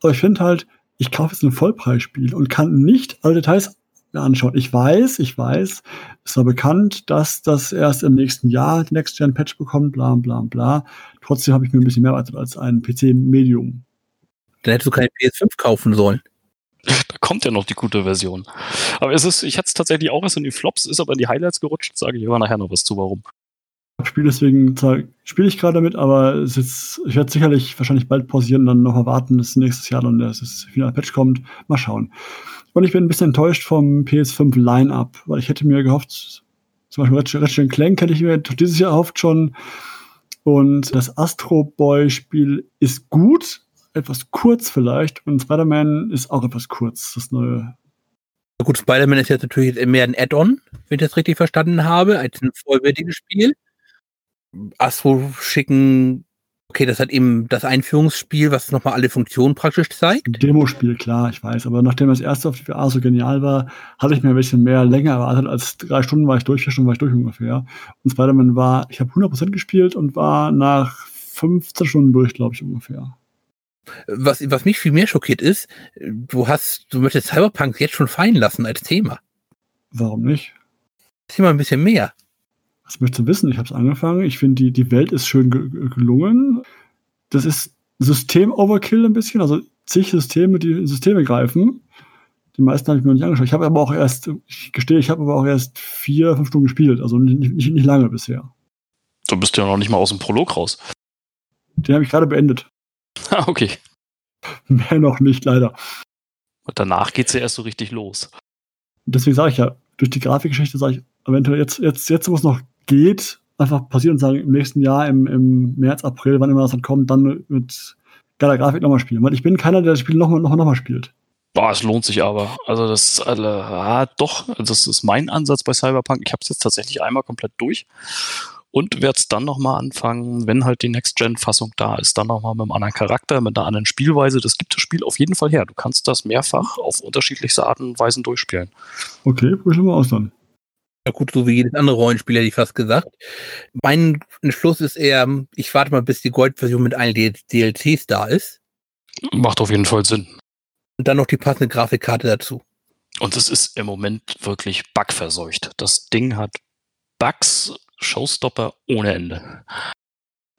Aber ich finde halt, ich kaufe jetzt ein Vollpreisspiel und kann nicht alle Details anschauen. Ich weiß, ich weiß, es war bekannt, dass das erst im nächsten Jahr den Next-Gen-Patch bekommt, bla bla bla. Trotzdem habe ich mir ein bisschen mehr erwartet als ein PC-Medium. Dann hättest du keine PS5 kaufen sollen. Da kommt ja noch die gute Version. Aber es ist, ich hatte es tatsächlich auch erst in die Flops, ist aber in die Highlights gerutscht, sage ich aber nachher noch was zu, warum. Spiel deswegen spiele ich gerade damit, aber es ist, ich werde sicherlich wahrscheinlich bald pausieren und dann noch erwarten, dass nächstes Jahr dann das, finale Patch kommt. Mal schauen. Und ich bin ein bisschen enttäuscht vom PS5 Line-Up, weil ich hätte mir gehofft, zum Beispiel Ratchet Clank hätte ich mir dieses Jahr erhofft schon. Und das Astro Boy Spiel ist gut, etwas kurz vielleicht. Und Spider-Man ist auch etwas kurz, das neue. Gut, Spider-Man ist jetzt natürlich mehr ein Add-on, wenn ich das richtig verstanden habe, als ein vollwertiges Spiel. Astro schicken Okay, das hat eben das Einführungsspiel, was nochmal alle Funktionen praktisch zeigt. Demospiel, klar, ich weiß. Aber nachdem das erste auf die VR so genial war, hatte ich mir ein bisschen mehr länger erwartet. Als drei Stunden war ich durch, vier Stunden war ich durch ungefähr. Und Spider-Man war, ich habe 100% gespielt und war nach 15 Stunden durch, glaube ich, ungefähr. Was, was mich viel mehr schockiert ist, du hast, du möchtest Cyberpunk jetzt schon fallen lassen als Thema. Warum nicht? Thema ein bisschen mehr. Was möchtest du wissen? Ich habe es angefangen. Ich finde, die, die Welt ist schön gelungen. Das ist System-Overkill ein bisschen, also zig Systeme, die in Systeme greifen. Die meisten habe ich mir noch nicht angeschaut. Ich habe aber auch erst, ich gestehe, ich habe aber auch erst vier, fünf Stunden gespielt, also nicht, nicht, nicht lange bisher. Du bist ja noch nicht mal aus dem Prolog raus. Den habe ich gerade beendet. Ah, okay. Mehr noch nicht, leider. Und danach geht es ja erst so richtig los. Deswegen sage ich ja, durch die Grafikgeschichte sage ich, eventuell jetzt, jetzt, jetzt, es noch geht, einfach passieren und sagen, im nächsten Jahr, im, im März, April, wann immer das dann kommt, dann mit geiler Grafik nochmal spielen. Weil ich bin keiner, der das Spiel nochmal noch, noch mal spielt. Boah, es lohnt sich aber. Also das, äh, ja, doch, also das ist mein Ansatz bei Cyberpunk. Ich habe es jetzt tatsächlich einmal komplett durch und werde es dann nochmal anfangen, wenn halt die Next-Gen-Fassung da ist, dann nochmal mit einem anderen Charakter, mit einer anderen Spielweise. Das gibt das Spiel auf jeden Fall her. Du kannst das mehrfach auf unterschiedlichste Arten und Weisen durchspielen. Okay, probieren wir aus dann. Ja gut, so wie jedes andere Rollenspiel, hätte ich fast gesagt. Mein Entschluss ist eher, ich warte mal, bis die Gold-Version mit allen DLCs da ist. Macht auf jeden Fall Sinn. Und dann noch die passende Grafikkarte dazu. Und es ist im Moment wirklich bugverseucht. Das Ding hat Bugs, Showstopper ohne Ende.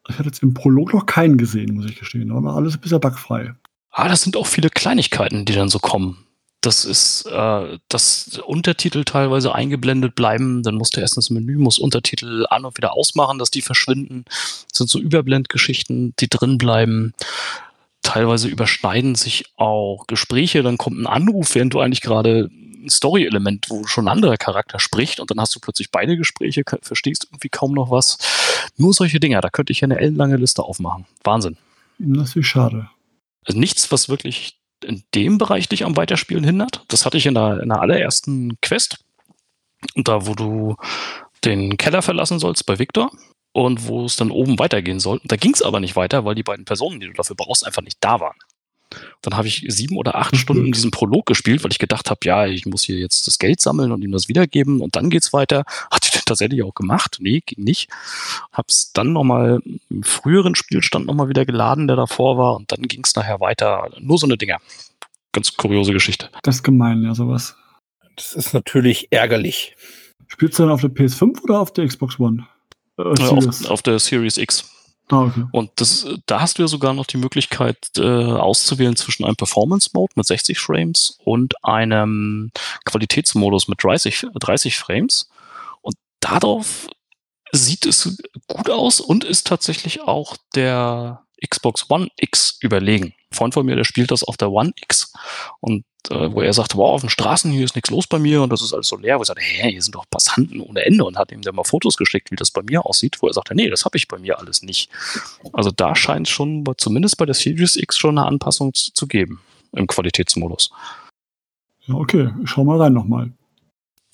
Ich hatte jetzt im Prolog noch keinen gesehen, muss ich gestehen. Aber alles bisher bugfrei. Ah, das sind auch viele Kleinigkeiten, die dann so kommen Das ist, äh, dass Untertitel teilweise eingeblendet bleiben. Dann musst du erst ins Menü, musst Untertitel an und wieder ausmachen, dass die verschwinden. Das sind so Überblendgeschichten, die drin bleiben. Teilweise überschneiden sich auch Gespräche. Dann kommt ein Anruf, während du eigentlich gerade ein Story-Element, wo schon ein anderer Charakter spricht und dann hast du plötzlich beide Gespräche, verstehst irgendwie kaum noch was. Nur solche Dinger, da könnte ich ja eine ellenlange Liste aufmachen. Wahnsinn. Das ist schade. Also nichts, was wirklich in dem Bereich dich am Weiterspielen hindert. Das hatte ich in der, in der allerersten Quest. Da, wo du den Keller verlassen sollst bei Victor und wo es dann oben weitergehen soll. Da ging es aber nicht weiter, weil die beiden Personen, die du dafür brauchst, einfach nicht da waren. Dann habe ich sieben oder acht Stunden diesen Prolog gespielt, weil ich gedacht habe, ja, ich muss hier jetzt das Geld sammeln und ihm das wiedergeben und dann geht's weiter. Hat ich tatsächlich auch gemacht? Nee, ging nicht. Hab's dann nochmal im früheren Spielstand nochmal wieder geladen, der davor war und dann ging's nachher weiter. Nur so eine Dinger. Ganz kuriose Geschichte. Das ist gemein, ja, sowas. Das ist natürlich ärgerlich. Spielst du dann auf der PS5 oder auf der Xbox One? Äh, auf, auf der Series X. Ah, okay. Und das, da hast du ja sogar noch die Möglichkeit äh, auszuwählen zwischen einem Performance-Mode mit 60 Frames und einem Qualitätsmodus mit 30, 30 Frames. Und darauf sieht es gut aus und ist tatsächlich auch der Xbox One X überlegen. Ein Freund von mir, der spielt das auf der One X und äh, wo er sagte, wow, auf den Straßen hier ist nichts los bei mir und das ist alles so leer. Wo ich sagte, hä, hier sind doch Passanten ohne Ende und hat ihm dann mal Fotos geschickt, wie das bei mir aussieht, wo er sagte, nee, das habe ich bei mir alles nicht. Also da scheint schon, zumindest bei der Series X schon eine Anpassung zu, zu geben im Qualitätsmodus. Ja, okay, ich schau mal rein nochmal.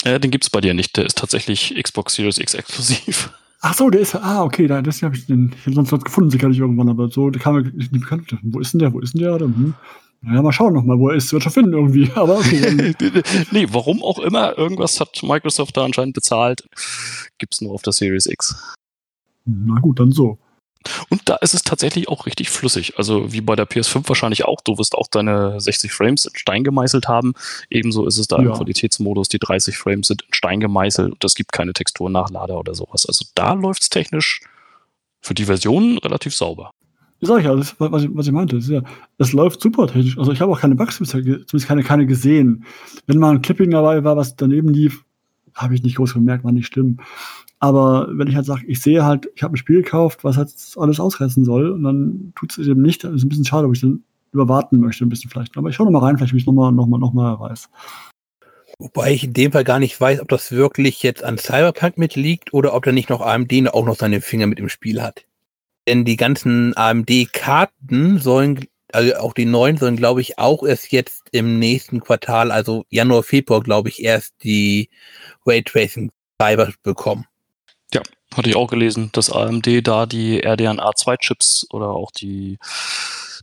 Ja, den gibt's bei dir nicht, der ist tatsächlich Xbox Series X exklusiv. Ach so, der ist, ah, okay, da, das habe ich den, ich habe sonst was gefunden, sicherlich irgendwann, aber so, der kam mir nicht bekannt. Wo ist denn der, wo ist denn der? Hm? Ja, mal schauen nochmal, wo er ist. Wird schon finden irgendwie. Aber okay. nee, warum auch immer, irgendwas hat Microsoft da anscheinend bezahlt. Gibt's nur auf der Series X. Na gut, dann so. Und da ist es tatsächlich auch richtig flüssig. Also wie bei der PS5 wahrscheinlich auch. Du wirst auch deine 60 Frames in Stein gemeißelt haben. Ebenso ist es da ja. im Qualitätsmodus. Die 30 Frames sind in Stein gemeißelt und es gibt keine Texturnachlader oder sowas. Also da läuft es technisch für die Version relativ sauber. Wie sag ich ja, das, was, ich, was ich meinte. Das, ja, das läuft super technisch. Also ich habe auch keine Bugs zumindest keine, keine gesehen. Wenn mal ein Clipping dabei war, was daneben lief, habe ich nicht groß gemerkt, war nicht schlimm. Aber wenn ich halt sage, ich sehe halt, ich habe ein Spiel gekauft, was halt alles ausreißen soll, und dann tut es eben nicht, das ist ein bisschen schade, ob ich dann überwarten möchte, ein bisschen vielleicht. Aber ich schaue noch mal rein, vielleicht, wie ich es nochmal noch mal, noch mal weiß. Wobei ich in dem Fall gar nicht weiß, ob das wirklich jetzt an Cyberpunk mitliegt oder ob da nicht noch AMD auch noch seine Finger mit im Spiel hat. Denn die ganzen AMD-Karten sollen, also auch die neuen sollen, glaube ich, auch erst jetzt im nächsten Quartal, also Januar, Februar, glaube ich, erst die Raytracing-Treiber bekommen. Ja, hatte ich auch gelesen, dass AMD da die RDNA2-Chips oder auch die,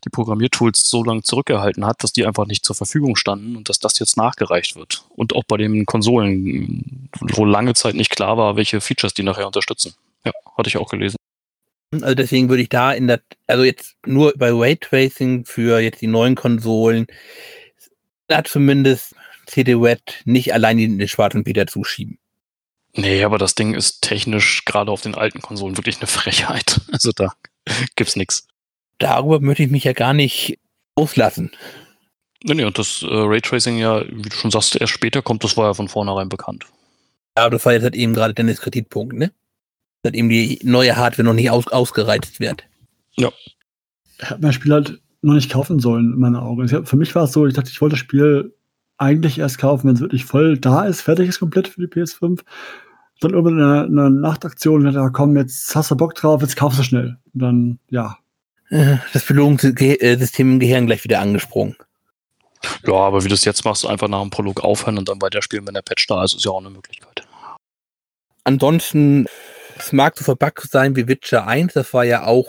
die Programmiertools so lange zurückgehalten hat, dass die einfach nicht zur Verfügung standen und dass das jetzt nachgereicht wird. Und auch bei den Konsolen, wo lange Zeit nicht klar war, welche Features die nachher unterstützen. Ja, hatte ich auch gelesen. Also deswegen würde ich da in der, also jetzt nur bei Raytracing für jetzt die neuen Konsolen, da zumindest CD Red nicht allein in den schwarzen Peter zuschieben. Nee, aber das Ding ist technisch gerade auf den alten Konsolen wirklich eine Frechheit. Also da gibt's nichts. Darüber möchte ich mich ja gar nicht auslassen. Nee, nee, und das äh, Raytracing ja, wie du schon sagst, erst später kommt, das war ja von vornherein bekannt. Ja, aber das war jetzt halt eben gerade Dennis Kreditpunkt, ne? Dass eben die neue Hardware noch nicht aus, ausgereizt wird. Ja. Ich habe mein Spiel halt noch nicht kaufen sollen, in meinen Augen. Hab, für mich war es so, ich dachte, ich wollte das Spiel eigentlich erst kaufen, wenn es wirklich voll da ist, fertig ist komplett für die PS5. Dann irgendwann eine, eine Nachtaktion, dachte, ja, komm, jetzt hast du Bock drauf, jetzt kaufst du schnell. Und dann, ja. Äh, das Belohnungssystem im Gehirn gleich wieder angesprungen. Ja, aber wie du es jetzt machst, einfach nach dem Prolog aufhören und dann weiterspielen, wenn der Patch da ist, ist ja auch eine Möglichkeit. Ansonsten, es mag so verbuggt sein wie Witcher 1, das war ja auch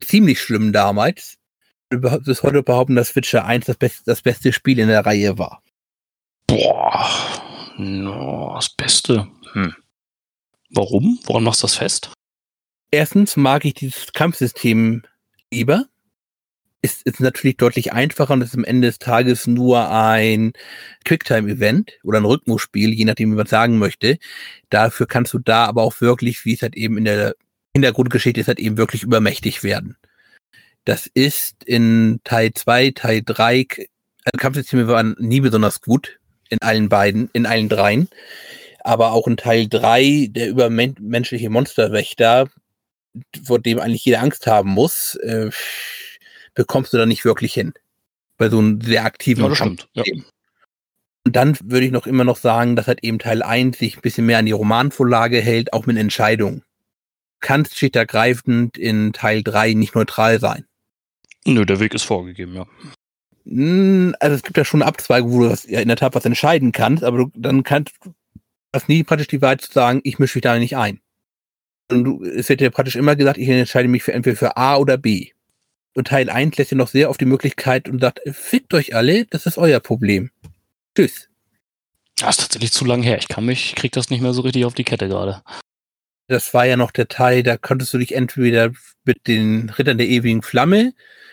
ziemlich schlimm damals. Bis heute behaupten, dass Witcher 1 das, best, das beste Spiel in der Reihe war. Boah, no, das Beste. Hm. Warum? Woran machst du das fest? Erstens mag ich dieses Kampfsystem lieber. Ist, ist natürlich deutlich einfacher und ist am Ende des Tages nur ein Quicktime-Event oder ein Rhythmusspiel, je nachdem, wie man sagen möchte. Dafür kannst du da aber auch wirklich, wie es halt eben in der Hintergrundgeschichte ist, halt eben wirklich übermächtig werden. Das ist in Teil 2, Teil 3 Also Kampfsysteme waren nie besonders gut in allen beiden, in allen dreien. Aber auch in Teil 3, der übermenschliche Monsterwächter, vor dem eigentlich jeder Angst haben muss, äh, bekommst du da nicht wirklich hin. Bei so einem sehr aktiven Ja, das stimmt. Ja. Und dann würde ich noch immer noch sagen, dass halt eben Teil 1 sich ein bisschen mehr an die Romanvorlage hält, auch mit Entscheidungen. Kannst schichtsübergreifend in Teil 3 nicht neutral sein. Nö, der Weg ist vorgegeben, ja. Hm, Also es gibt ja schon eine Abzweigung, wo du was, ja, in der Tat was entscheiden kannst, aber du, dann kannst du hast nie praktisch die Wahl zu sagen, ich mische mich da nicht ein. Und du, es wird ja praktisch immer gesagt, ich entscheide mich für entweder für A oder B. Und Teil 1 lässt ja noch sehr auf die Möglichkeit und sagt, fickt euch alle, das ist euer Problem. Tschüss. Das ist tatsächlich zu lang her. Ich kann mich, krieg das nicht mehr so richtig auf die Kette gerade. Das war ja noch der Teil, da konntest du dich entweder mit den Rittern der ewigen Flamme,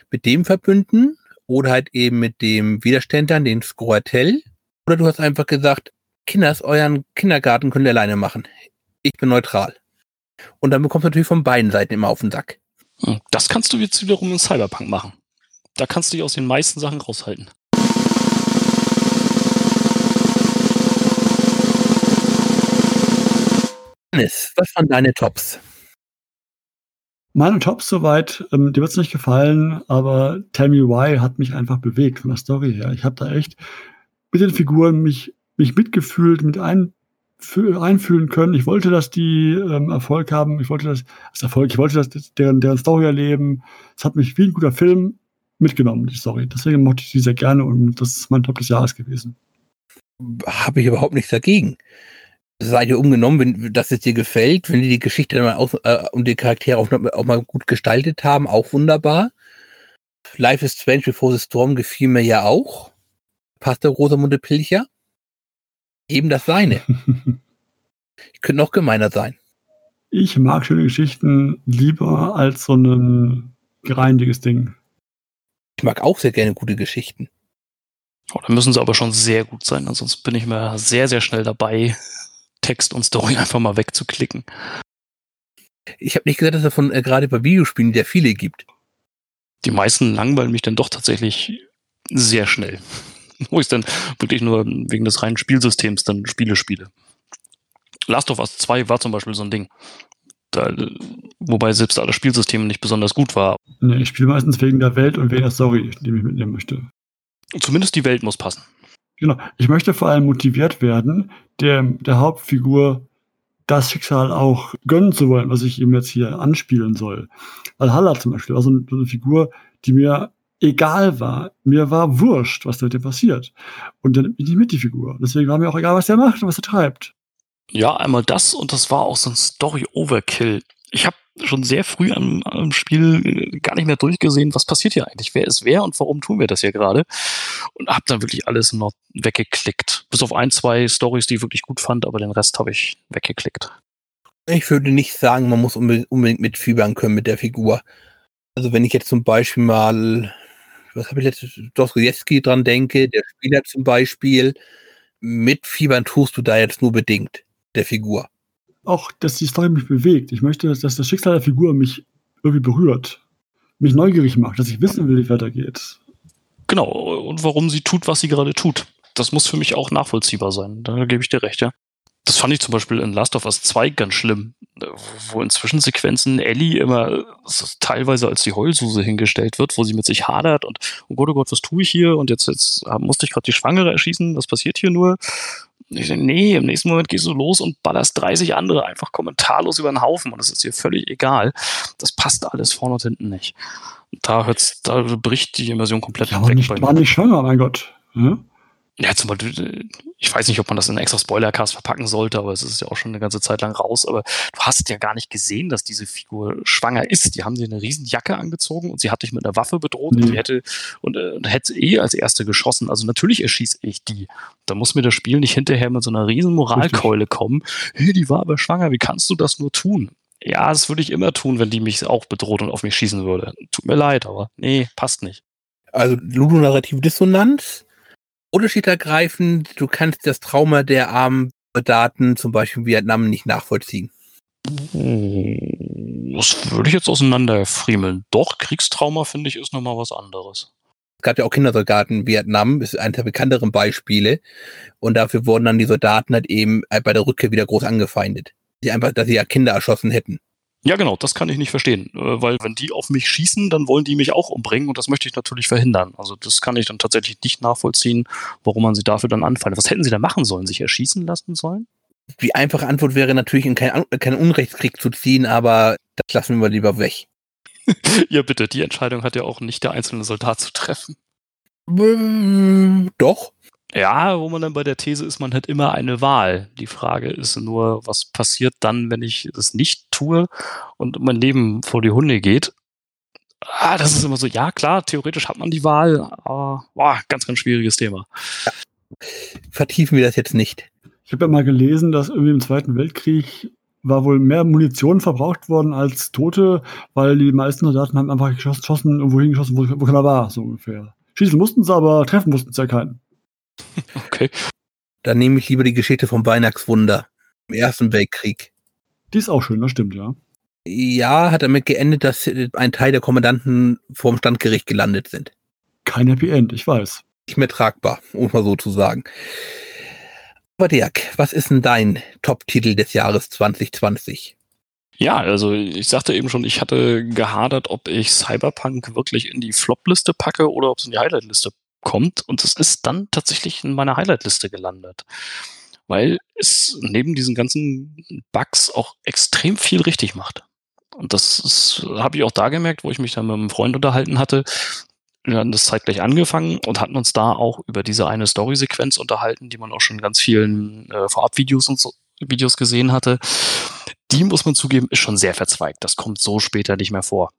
mit dem verbünden, oder halt eben mit dem Widerständern, den Skroatel. Oder du hast einfach gesagt, Kinders, euren Kindergarten könnt ihr alleine machen. Ich bin neutral. Und dann bekommst du natürlich von beiden Seiten immer auf den Sack. Hm, Das kannst du jetzt wiederum in Cyberpunk machen. Da kannst du dich aus den meisten Sachen raushalten. Dennis, was waren deine Tops? Meine Tops soweit, ähm, dir wird's nicht gefallen, aber Tell Me Why hat mich einfach bewegt von der Story her. Ich habe da echt mit den Figuren mich, mich mitgefühlt, mit einfü- einfühlen können. Ich wollte, dass die ähm, Erfolg haben. Ich wollte das, das Erfolg, ich wollte, dass das deren, deren Story erleben. Es hat mich wie ein guter Film mitgenommen, die Story. Deswegen mochte ich die sehr gerne und das ist mein Top des Jahres gewesen. Habe ich überhaupt nichts dagegen. Seid ihr umgenommen, wenn dass es dir gefällt, wenn die die Geschichte dann mal aus, äh, und die Charaktere auch, auch mal gut gestaltet haben, auch wunderbar. Life is Strange Before the Storm gefiel mir ja auch. Passt der Rosamunde Pilcher? Eben das seine. Ich könnte noch gemeiner sein. Ich mag schöne Geschichten lieber als so ein gereinigtes Ding. Ich mag auch sehr gerne gute Geschichten. Oh, da müssen sie aber schon sehr gut sein, ansonsten bin ich mir sehr, sehr schnell dabei, Text und Story einfach mal wegzuklicken. Ich habe nicht gesagt, dass es von äh, gerade bei Videospielen sehr viele gibt. Die meisten langweilen mich dann doch tatsächlich sehr schnell. Wo ich dann wirklich nur wegen des reinen Spielsystems dann Spiele spiele. Last of Us 2 war zum Beispiel so ein Ding. Da, wobei selbst das Spielsystem nicht besonders gut war. Nee, ich spiele meistens wegen der Welt und wegen der Story, die ich mitnehmen möchte. Zumindest die Welt muss passen. Genau. Ich möchte vor allem motiviert werden, der, der Hauptfigur das Schicksal auch gönnen zu wollen, was ich ihm jetzt hier anspielen soll. Valhalla zum Beispiel war so eine, so eine Figur, die mir egal war. Mir war wurscht, was da mit dem passiert. Und dann bin ich mit die Figur. Deswegen war mir auch egal, was der macht und was er treibt. Ja, einmal das und das war auch so ein Story-Overkill. Ich habe schon sehr früh am, am Spiel äh, gar nicht mehr durchgesehen, was passiert hier eigentlich, wer ist wer und warum tun wir das hier gerade. Und habe dann wirklich alles noch weggeklickt. Bis auf ein, zwei Stories, die ich wirklich gut fand, aber den Rest habe ich weggeklickt. Ich würde nicht sagen, man muss unbe- unbedingt mitfiebern können mit der Figur. Also wenn ich jetzt zum Beispiel mal, was habe ich letztes, Dostoevsky dran denke, der Spieler zum Beispiel, mitfiebern tust du da jetzt nur bedingt der Figur. Auch, dass die Story mich bewegt. Ich möchte, dass das Schicksal der Figur mich irgendwie berührt. Mich neugierig macht, dass ich wissen will, wie es weitergeht. Genau, und warum sie tut, was sie gerade tut. Das muss für mich auch nachvollziehbar sein. Da gebe ich dir recht, ja. Das fand ich zum Beispiel in Last of Us 2 ganz schlimm, wo in Zwischensequenzen Ellie immer teilweise als die Heulsuse hingestellt wird, wo sie mit sich hadert und oh Gott, oh Gott, was tue ich hier? Und jetzt, jetzt musste ich gerade die Schwangere erschießen, was passiert hier nur? Und ich denke, nee, im nächsten Moment gehst du los und ballerst 30 andere einfach kommentarlos über den Haufen und das ist dir völlig egal. Das passt alles vorne und hinten nicht. Und da hört's, da bricht die Immersion komplett Ja, weg nicht, bei war nicht schwanger, mein Gott. Ja? Ja, zum Beispiel, ich weiß nicht, ob man das in einen extra Spoilercast verpacken sollte, aber es ist ja auch schon eine ganze Zeit lang raus. Aber du hast ja gar nicht gesehen, dass diese Figur schwanger ist. Die haben dir eine riesen Jacke angezogen und sie hat dich mit einer Waffe bedroht und Nee. die hätte und, äh, und hätte eh als erste geschossen. Also natürlich erschieße ich die. Da muss mir das Spiel nicht hinterher mit so einer riesen Moralkeule kommen. Hey, die war aber schwanger, wie kannst du das nur tun? Ja, das würde ich immer tun, wenn die mich auch bedroht und auf mich schießen würde. Tut mir leid, aber nee, passt nicht. Also ludonarrative Dissonanz, unterschiedergreifend, du kannst das Trauma der armen Daten, zum Beispiel Vietnam, nicht nachvollziehen. Das würde ich jetzt auseinanderfriemeln. Doch, Kriegstrauma, finde ich, ist nochmal was anderes. Es gab ja auch Kindersoldaten in Vietnam, ist eines der bekannteren Beispiele. Und dafür wurden dann die Soldaten halt eben bei der Rückkehr wieder groß angefeindet. Die einfach, dass sie ja Kinder erschossen hätten. Ja, genau, das kann ich nicht verstehen. Äh, weil wenn die auf mich schießen, dann wollen die mich auch umbringen und das möchte ich natürlich verhindern. Also das kann ich dann tatsächlich nicht nachvollziehen, warum man sie dafür dann anfeindet. Was hätten sie da machen sollen? Sich erschießen lassen sollen? Die einfache Antwort wäre natürlich, in keinen, Unrechtskrieg zu ziehen, aber das lassen wir lieber weg. ja, bitte, die Entscheidung hat ja auch nicht der einzelne Soldat zu treffen. Doch. Ja, wo man dann bei der These ist, man hat immer eine Wahl. Die Frage ist nur, was passiert dann, wenn ich es nicht tue und mein Leben vor die Hunde geht? Ah, das ist immer so, ja klar, theoretisch hat man die Wahl, aber boah, ganz, ganz schwieriges Thema. Ja. Vertiefen wir das jetzt nicht. Ich habe ja mal gelesen, dass irgendwie im Zweiten Weltkrieg war wohl mehr Munition verbraucht worden als Tote, weil die meisten Soldaten haben einfach geschossen, irgendwo hingeschossen, wo, wo keiner war, so ungefähr. Schießen mussten sie, aber treffen mussten sie ja keinen. Okay. Dann nehme ich lieber die Geschichte vom Weihnachtswunder im Ersten Weltkrieg. Die ist auch schön, das stimmt, ja. Ja, hat damit geendet, dass ein Teil der Kommandanten vorm Standgericht gelandet sind. Kein Happy End, ich weiß. Nicht mehr tragbar, um mal so zu sagen. Aber Dirk, was ist denn dein Top-Titel des Jahres 2020? Ja, also ich sagte eben schon, ich hatte gehadert, ob ich Cyberpunk wirklich in die Flop-Liste packe oder ob es in die Highlight-Liste kommt. Und es ist dann tatsächlich in meiner Highlight-Liste gelandet. Weil es neben diesen ganzen Bugs auch extrem viel richtig macht. Und das habe ich auch da gemerkt, wo ich mich dann mit einem Freund unterhalten hatte. Wir hatten das zeitgleich angefangen und hatten uns da auch über diese eine Story-Sequenz unterhalten, die man auch schon in ganz vielen äh, Vorab-Videos und so Videos gesehen hatte. Die muss man zugeben, ist schon sehr verzweigt. Das kommt so später nicht mehr vor.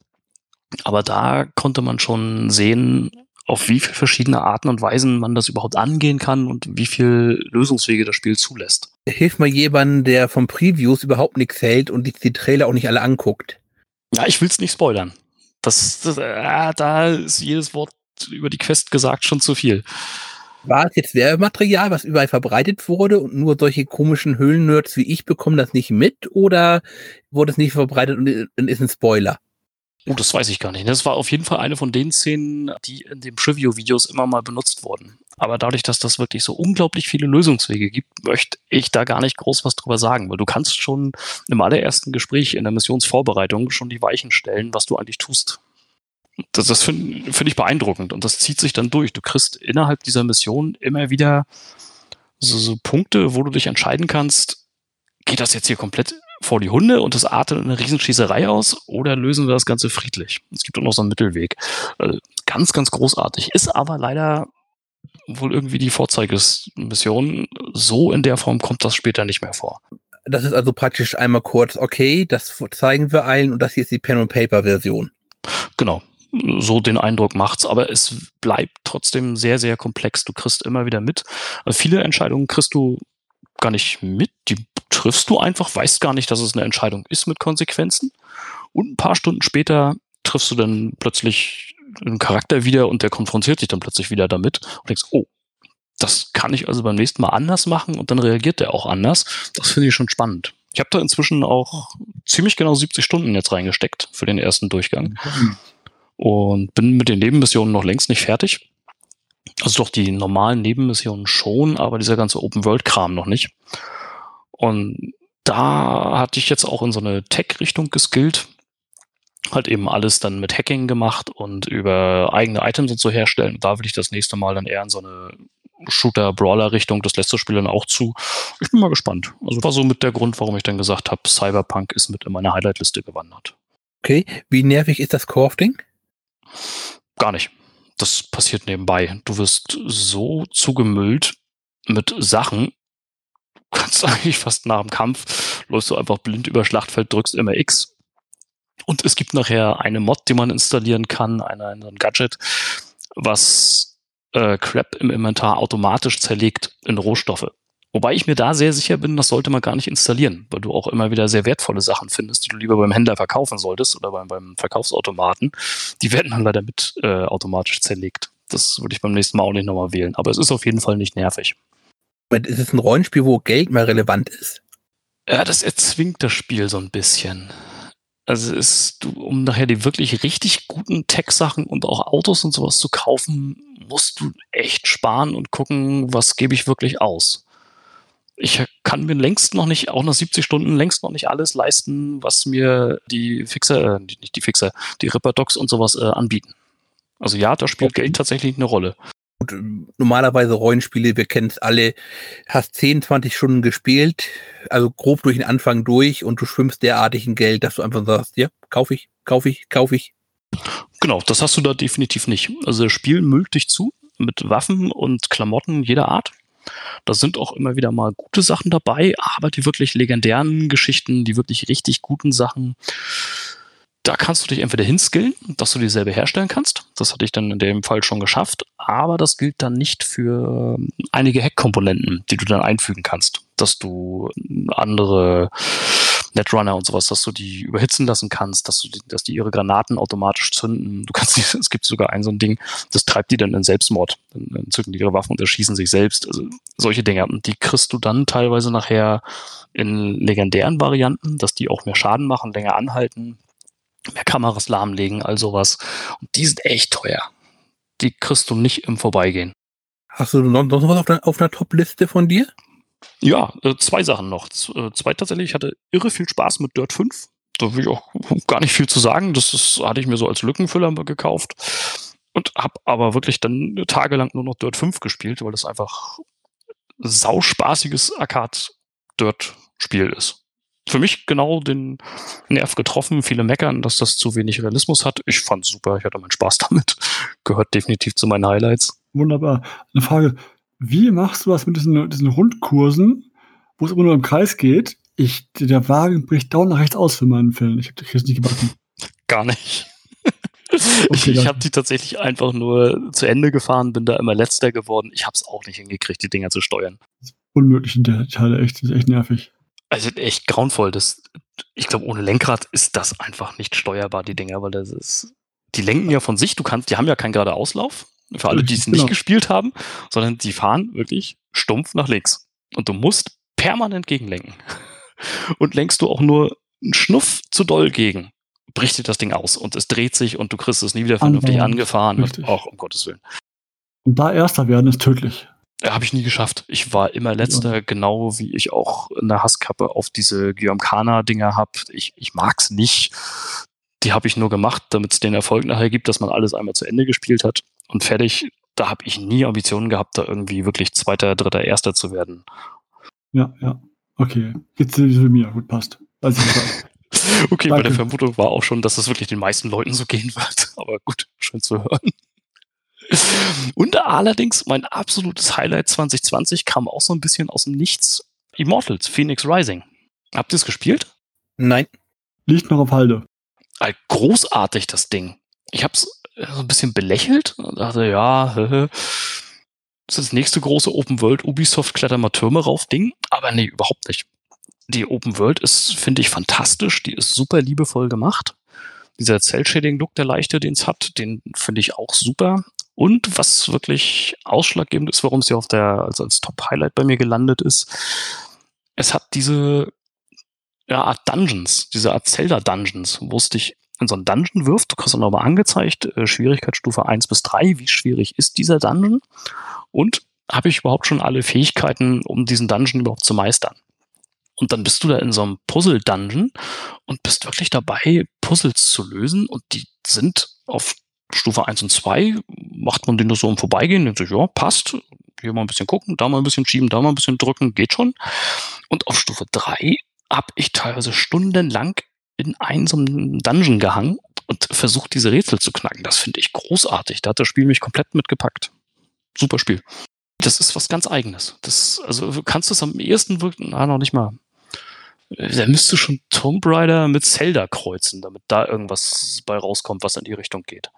Aber da konnte man schon sehen, auf wie viele verschiedene Arten und Weisen man das überhaupt angehen kann und wie viel Lösungswege das Spiel zulässt. Hilf mal jemanden, der vom Previews überhaupt nichts hält und die, die Trailer auch nicht alle anguckt. Ja, ich will es nicht spoilern. Das, das äh, da ist jedes Wort über die Quest gesagt schon zu viel. War es jetzt Werbematerial, was überall verbreitet wurde und nur solche komischen Höhlennerds wie ich bekommen das nicht mit oder wurde es nicht verbreitet und ist ein Spoiler? Oh, das weiß ich gar nicht. Das war auf jeden Fall eine von den Szenen, die in den Preview-Videos immer mal benutzt wurden. Aber dadurch, dass das wirklich so unglaublich viele Lösungswege gibt, möchte ich da gar nicht groß was drüber sagen, weil du kannst schon im allerersten Gespräch in der Missionsvorbereitung schon die Weichen stellen, was du eigentlich tust. Das, das finde find ich beeindruckend und das zieht sich dann durch. Du kriegst innerhalb dieser Mission immer wieder so, so Punkte, wo du dich entscheiden kannst, geht das jetzt hier komplett vor die Hunde und das artet eine Riesenschießerei aus oder lösen wir das Ganze friedlich? Es gibt auch noch so einen Mittelweg. Äh, ganz, ganz großartig. Ist aber leider wohl irgendwie die Vorzeigesmission. So in der Form kommt das später nicht mehr vor. Das ist also praktisch einmal kurz, okay, das zeigen wir allen und das hier ist die Pen-and-Paper-Version. Genau. So den Eindruck macht's, aber es bleibt trotzdem sehr, sehr komplex. Du kriegst immer wieder mit. Also viele Entscheidungen kriegst du gar nicht mit. Die triffst du einfach, weißt gar nicht, dass es eine Entscheidung ist mit Konsequenzen. Und ein paar Stunden später triffst du dann plötzlich einen Charakter wieder und der konfrontiert dich dann plötzlich wieder damit und denkst, oh, das kann ich also beim nächsten Mal anders machen und dann reagiert der auch anders. Das finde ich schon spannend. Ich habe da inzwischen auch ziemlich genau 70 Stunden jetzt reingesteckt für den ersten Durchgang. Und bin mit den Nebenmissionen noch längst nicht fertig. Also doch die normalen Nebenmissionen schon, aber dieser ganze Open-World-Kram noch nicht. Und da hatte ich jetzt auch in so eine Tech-Richtung geskillt. Halt eben alles dann mit Hacking gemacht und über eigene Items und so herstellen. Da will ich das nächste Mal dann eher in so eine Shooter-Brawler-Richtung. Das letzte Spiel dann auch zu. Ich bin mal gespannt. Also war so mit der Grund, warum ich dann gesagt habe, Cyberpunk ist mit in meine Highlight-Liste gewandert. Okay, wie nervig ist das Core-Ding? Gar nicht. Das passiert nebenbei. Du wirst so zugemüllt mit Sachen, kannst eigentlich fast nach dem Kampf, läufst du einfach blind über Schlachtfeld, drückst immer X. Und es gibt nachher eine Mod, die man installieren kann, eine, ein Gadget, was äh, Crap im Inventar automatisch zerlegt in Rohstoffe. Wobei ich mir da sehr sicher bin, das sollte man gar nicht installieren, weil du auch immer wieder sehr wertvolle Sachen findest, die du lieber beim Händler verkaufen solltest oder beim, beim Verkaufsautomaten. Die werden dann leider mit äh, automatisch zerlegt. Das würde ich beim nächsten Mal auch nicht nochmal wählen. Aber es ist auf jeden Fall nicht nervig. Ist es ein Rollenspiel, wo Geld mal relevant ist? Ja, das erzwingt das Spiel so ein bisschen. Also ist, du, um nachher die wirklich richtig guten Tech-Sachen und auch Autos und sowas zu kaufen, musst du echt sparen und gucken, was gebe ich wirklich aus. Ich kann mir längst noch nicht, auch nach 70 Stunden, längst noch nicht alles leisten, was mir die Fixer, äh, nicht die Fixer, die Ripper-Docs und sowas äh, anbieten. Also ja, da spielt okay. Geld tatsächlich eine Rolle. Ähm, normalerweise Rollenspiele, wir kennen es alle, hast 10, 20 Stunden gespielt, also grob durch den Anfang durch und du schwimmst derartig in Geld, dass du einfach sagst, ja, kauf ich, kauf ich, kauf ich. Genau, das hast du da definitiv nicht. Also das Spiel müllt dich zu mit Waffen und Klamotten jeder Art. Da sind auch immer wieder mal gute Sachen dabei, aber die wirklich legendären Geschichten, die wirklich richtig guten Sachen, da kannst du dich entweder hinskillen, dass du dieselbe herstellen kannst. Das hatte ich dann in dem Fall schon geschafft. Aber das gilt dann nicht für ähm, einige Hack-Komponenten, die du dann einfügen kannst. Dass du andere Netrunner und sowas, dass du die überhitzen lassen kannst, dass du, die, dass die ihre Granaten automatisch zünden. Du kannst, es gibt sogar ein so ein Ding, das treibt die dann in Selbstmord. Dann zücken die ihre Waffen und erschießen sich selbst. Also solche Dinge. Und die kriegst du dann teilweise nachher in legendären Varianten, dass die auch mehr Schaden machen, länger anhalten, mehr Kameras lahmlegen, all sowas. Und die sind echt teuer. Die kriegst du nicht im Vorbeigehen. Hast du noch, noch was auf, der, auf einer Top-Liste von dir? Ja, äh, zwei Sachen noch. Äh, zwei tatsächlich. Ich hatte irre viel Spaß mit Dirt 5. Da will ich auch gar nicht viel zu sagen. Das ist, hatte ich mir so als Lückenfüller gekauft. Und habe aber wirklich dann tagelang nur noch Dirt 5 gespielt, weil das einfach sauspaßiges Arcade-Dirt-Spiel ist für mich genau den Nerv getroffen. Viele meckern, dass das zu wenig Realismus hat. Ich fand super, ich hatte meinen Spaß damit. Gehört definitiv zu meinen Highlights. Wunderbar. Eine Frage, wie machst du das mit diesen, diesen Rundkursen, wo es immer nur im Kreis geht? Ich, der Wagen bricht dauernd nach rechts aus für meinen Film. Ich habe das nicht gebacken. Gar nicht. Okay, ich ich habe die tatsächlich einfach nur zu Ende gefahren, bin da immer letzter geworden. Ich habe es auch nicht hingekriegt, die Dinger zu steuern. unmöglich in der Teile, echt, das ist echt nervig. Also echt grauenvoll. Das, ich glaube, ohne Lenkrad ist das einfach nicht steuerbar, die Dinger, weil das ist. Die lenken ja von sich, du kannst, die haben ja keinen gerade Auslauf, für alle, die es genau. nicht gespielt haben, sondern die fahren wirklich stumpf nach links. Und du musst permanent gegenlenken. Und lenkst du auch nur einen Schnuff zu doll gegen, bricht dir das Ding aus und es dreht sich und du kriegst es nie wieder vernünftig angefahren. Richtig. Auch um Gottes Willen. Und da Erster werden ist tödlich. Habe ich nie geschafft. Ich war immer letzter, ja. genau wie ich auch eine Hasskappe auf diese Guillaume Kana-Dinger habe. Ich, ich mag's nicht. Die habe ich nur gemacht, damit es den Erfolg nachher gibt, dass man alles einmal zu Ende gespielt hat und fertig. Da habe ich nie Ambitionen gehabt, da irgendwie wirklich Zweiter, Dritter, Erster zu werden. Ja, ja. Okay. Jetzt für mir. Gut, passt. Also, okay, Danke. meine Vermutung war auch schon, dass das wirklich den meisten Leuten so gehen wird. Aber gut, schön zu hören. Und allerdings mein absolutes Highlight 2020 kam auch so ein bisschen aus dem Nichts. Immortals, Phoenix Rising. Habt ihr es gespielt? Nein. Liegt noch auf Halde. Großartig, das Ding. Ich habe es äh, so ein bisschen belächelt und dachte, ja, das ist das nächste große Open World Ubisoft Kletter mal Türme rauf Ding. Aber nee, überhaupt nicht. Die Open World ist, finde ich, fantastisch. Die ist super liebevoll gemacht. Dieser Cell-Shading-Look, der leichte, den es hat, den finde ich auch super. Und was wirklich ausschlaggebend ist, warum sie auf der, also als Top-Highlight bei mir gelandet ist, es hat diese ja, Art Dungeons, diese Art Zelda-Dungeons, wo es dich in so einen Dungeon wirft. Du kriegst dann nochmal angezeigt, äh, Schwierigkeitsstufe 1 bis 3, wie schwierig ist dieser Dungeon? Und habe ich überhaupt schon alle Fähigkeiten, um diesen Dungeon überhaupt zu meistern? Und dann bist du da in so einem Puzzle-Dungeon und bist wirklich dabei, Puzzles zu lösen. Und die sind auf Stufe 1 und 2 macht man den nur so im Vorbeigehen, denkt sich, ja, passt, hier mal ein bisschen gucken, da mal ein bisschen schieben, da mal ein bisschen drücken, geht schon. Und auf Stufe 3 habe ich teilweise stundenlang in einem Dungeon gehangen und versucht, diese Rätsel zu knacken. Das finde ich großartig. Da hat das Spiel mich komplett mitgepackt. Super Spiel. Das ist was ganz eigenes. Das, also du kannst es am ehesten wirklich, na, noch nicht mal. Da müsste schon Tomb Raider mit Zelda kreuzen, damit da irgendwas bei rauskommt, was in die Richtung geht.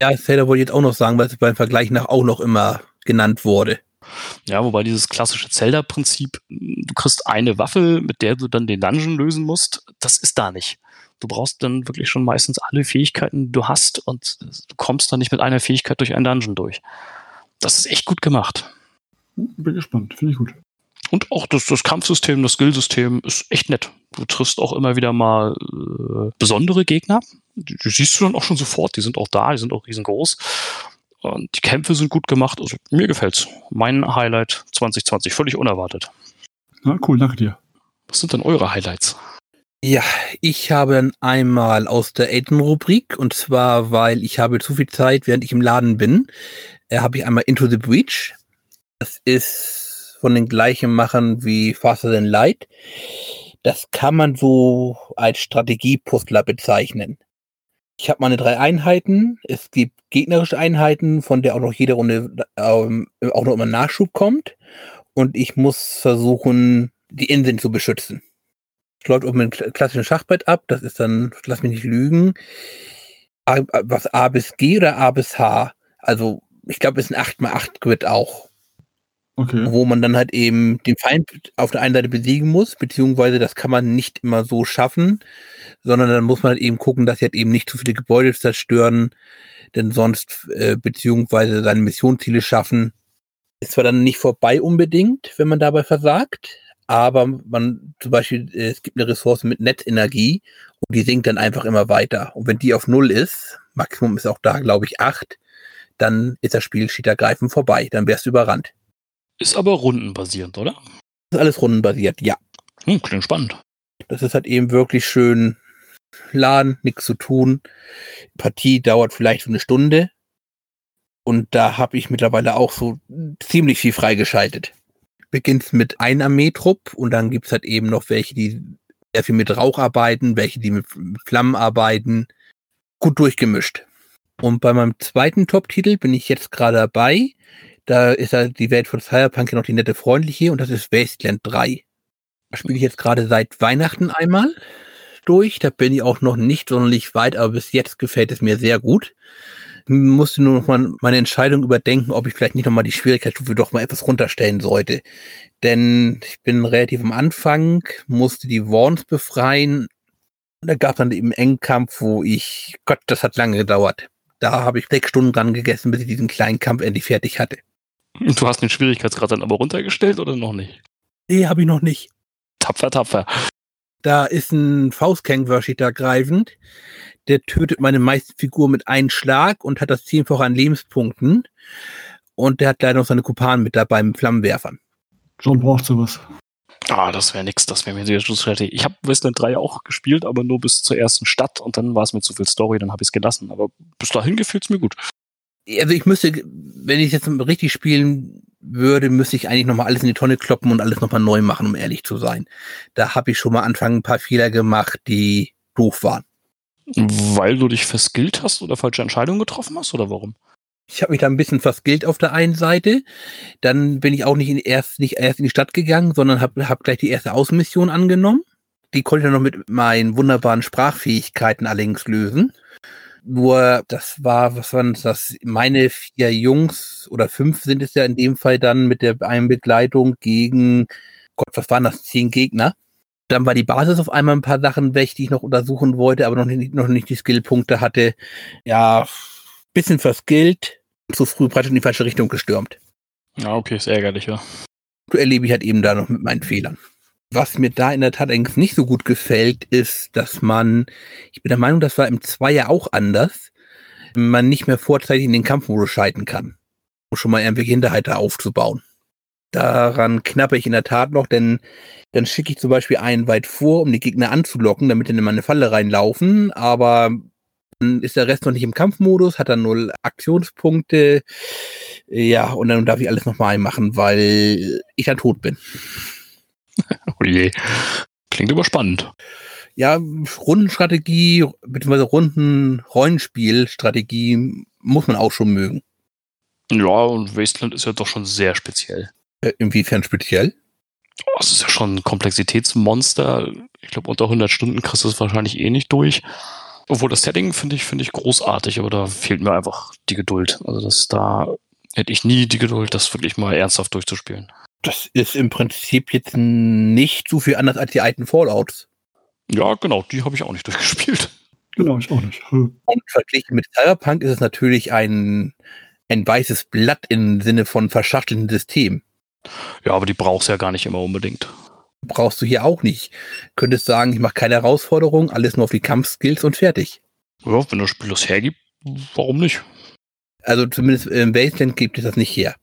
Ja, Zelda wollte ich jetzt auch noch sagen, weil es beim Vergleich nach auch noch immer genannt wurde. Ja, wobei dieses klassische Zelda-Prinzip, du kriegst eine Waffe, mit der du dann den Dungeon lösen musst, das ist da nicht. Du brauchst dann wirklich schon meistens alle Fähigkeiten, die du hast und du kommst dann nicht mit einer Fähigkeit durch einen Dungeon durch. Das ist echt gut gemacht. Bin gespannt, finde ich gut. Und auch das, das Kampfsystem, das Skillsystem ist echt nett. Du triffst auch immer wieder mal äh, besondere Gegner. Die, die siehst du dann auch schon sofort. Die sind auch da, die sind auch riesengroß. Und die Kämpfe sind gut gemacht. Also mir gefällt's. Mein Highlight 2020, völlig unerwartet. Ja, cool, danke dir. Was sind denn eure Highlights? Ja, ich habe dann einmal aus der Aiden-Rubrik und zwar, weil ich habe zu viel Zeit, während ich im Laden bin, äh, habe ich einmal Into the Breach. Das ist von den gleichen Machern wie Faster Than Light. Das kann man so als Strategie-Puzzler bezeichnen. Ich habe meine drei Einheiten. Es gibt gegnerische Einheiten, von der auch noch jede Runde ähm, auch noch immer Nachschub kommt. Und ich muss versuchen, die Inseln zu beschützen. Es läuft um ein klassischen Schachbrett ab. Das ist dann, lass mich nicht lügen, A, was A bis G oder A bis H. Also ich glaube, es ist ein 8x8 Grid auch. Okay. Wo man dann halt eben den Feind auf der einen Seite besiegen muss, beziehungsweise das kann man nicht immer so schaffen, sondern dann muss man halt eben gucken, dass sie halt eben nicht zu viele Gebäude zerstören, denn sonst, äh, beziehungsweise seine Missionsziele schaffen. Ist zwar dann nicht vorbei unbedingt, wenn man dabei versagt, aber man zum Beispiel, äh, es gibt eine Ressource mit Netzenergie und die sinkt dann einfach immer weiter. Und wenn die auf Null ist, Maximum ist auch da, glaube ich, acht, dann ist das Spiel schietergreifend vorbei. Dann wärst du überrannt. Ist aber rundenbasierend, oder? Das ist alles rundenbasiert, ja. Hm, klingt spannend. Das ist halt eben wirklich schön laden, nichts zu tun. Partie dauert vielleicht so eine Stunde. Und da habe ich mittlerweile auch so ziemlich viel freigeschaltet. Beginnt mit einem Armeetrupp und dann gibt's halt eben noch welche, die sehr viel mit Rauch arbeiten, welche, die mit Flammen arbeiten. Gut durchgemischt. Und bei meinem zweiten Top-Titel bin ich jetzt gerade dabei. Da ist halt die Welt von Cyberpunk ja noch die nette freundliche und das ist Wasteland 3. Da spiele ich jetzt gerade seit Weihnachten einmal durch. Da bin ich auch noch nicht sonderlich weit, aber bis jetzt gefällt es mir sehr gut. Musste nur noch mal meine Entscheidung überdenken, ob ich vielleicht nicht noch mal die Schwierigkeitsstufe doch mal etwas runterstellen sollte. Denn ich bin relativ am Anfang, musste die Worms befreien. Und da gab es dann eben Engkampf, wo ich, Gott, das hat lange gedauert. Da habe ich sechs Stunden dran gegessen, bis ich diesen kleinen Kampf endlich fertig hatte. Du hast den Schwierigkeitsgrad dann aber runtergestellt oder noch nicht? Nee, habe ich noch nicht. Tapfer, tapfer. Da ist ein Faustkängwörschiter greifend. Der tötet meine meiste Figur mit einem Schlag und hat das zehnfache an Lebenspunkten. Und der hat leider noch seine Kumpanen mit dabei mit Flammenwerfern. John braucht sowas. Ah, das wäre nix, das wäre mir sehr fertig. Ich habe Wasteland 3 auch gespielt, aber nur bis zur ersten Stadt und dann war es mir zu viel Story, dann habe ich es gelassen. Aber bis dahin gefiel es mir gut. Also ich müsste, wenn ich jetzt richtig spielen würde, müsste ich eigentlich nochmal alles in die Tonne kloppen und alles nochmal neu machen, um ehrlich zu sein. Da habe ich schon mal Anfang ein paar Fehler gemacht, die doof waren. Weil du dich verskillt hast oder falsche Entscheidungen getroffen hast oder warum? Ich habe mich da ein bisschen verskillt auf der einen Seite. Dann bin ich auch nicht, in erst, nicht erst in die Stadt gegangen, sondern habe hab gleich die erste Außenmission angenommen. Die konnte ich dann noch mit meinen wunderbaren Sprachfähigkeiten allerdings lösen. Nur, das war, was waren das? Meine vier Jungs oder fünf sind es ja in dem Fall dann mit der einen Begleitung gegen, Gott, was waren das? Zehn Gegner. Dann war die Basis auf einmal ein paar Sachen weg, die ich noch untersuchen wollte, aber noch nicht, noch nicht die Skillpunkte hatte. Ja, bisschen verskillt, zu früh praktisch in die falsche Richtung gestürmt. Ja, okay, ist ärgerlich, ja. Du erlebe ich halt eben da noch mit meinen Fehlern. Was mir da in der Tat eigentlich nicht so gut gefällt, ist, dass man, ich bin der Meinung, das war im Zweier auch anders, man nicht mehr vorzeitig in den Kampfmodus schalten kann, um schon mal irgendwelche Hinterhalte aufzubauen. Daran knappe ich in der Tat noch, denn dann schicke ich zum Beispiel einen weit vor, um die Gegner anzulocken, damit die in meine Falle reinlaufen, aber dann ist der Rest noch nicht im Kampfmodus, hat dann null Aktionspunkte, ja, und dann darf ich alles nochmal machen, weil ich dann tot bin. oh je. Klingt aber spannend. Ja, Rundenstrategie, beziehungsweise Runden-Rollenspielstrategie muss man auch schon mögen. Ja, und Wasteland ist ja doch schon sehr speziell. Äh, inwiefern speziell? Oh, es ist ja schon ein Komplexitätsmonster. Ich glaube, unter 100 Stunden kriegst du es wahrscheinlich eh nicht durch. Obwohl das Setting finde ich, finde ich großartig, aber da fehlt mir einfach die Geduld. Also das da hätte ich nie die Geduld, das wirklich mal ernsthaft durchzuspielen. Das ist im Prinzip jetzt nicht so viel anders als die alten Fallouts. Ja, genau, die habe ich auch nicht durchgespielt. Genau, ich auch nicht. Hm. Und verglichen mit Cyberpunk ist es natürlich ein, ein weißes Blatt im Sinne von verschachtelten System. Ja, aber die brauchst ja gar nicht immer unbedingt. Brauchst du hier auch nicht. Könntest sagen, ich mache keine Herausforderung, alles nur auf die Kampfskills und fertig. Ja, wenn das Spiel das hergibt, warum nicht? Also zumindest im Wasteland gibt es das nicht her.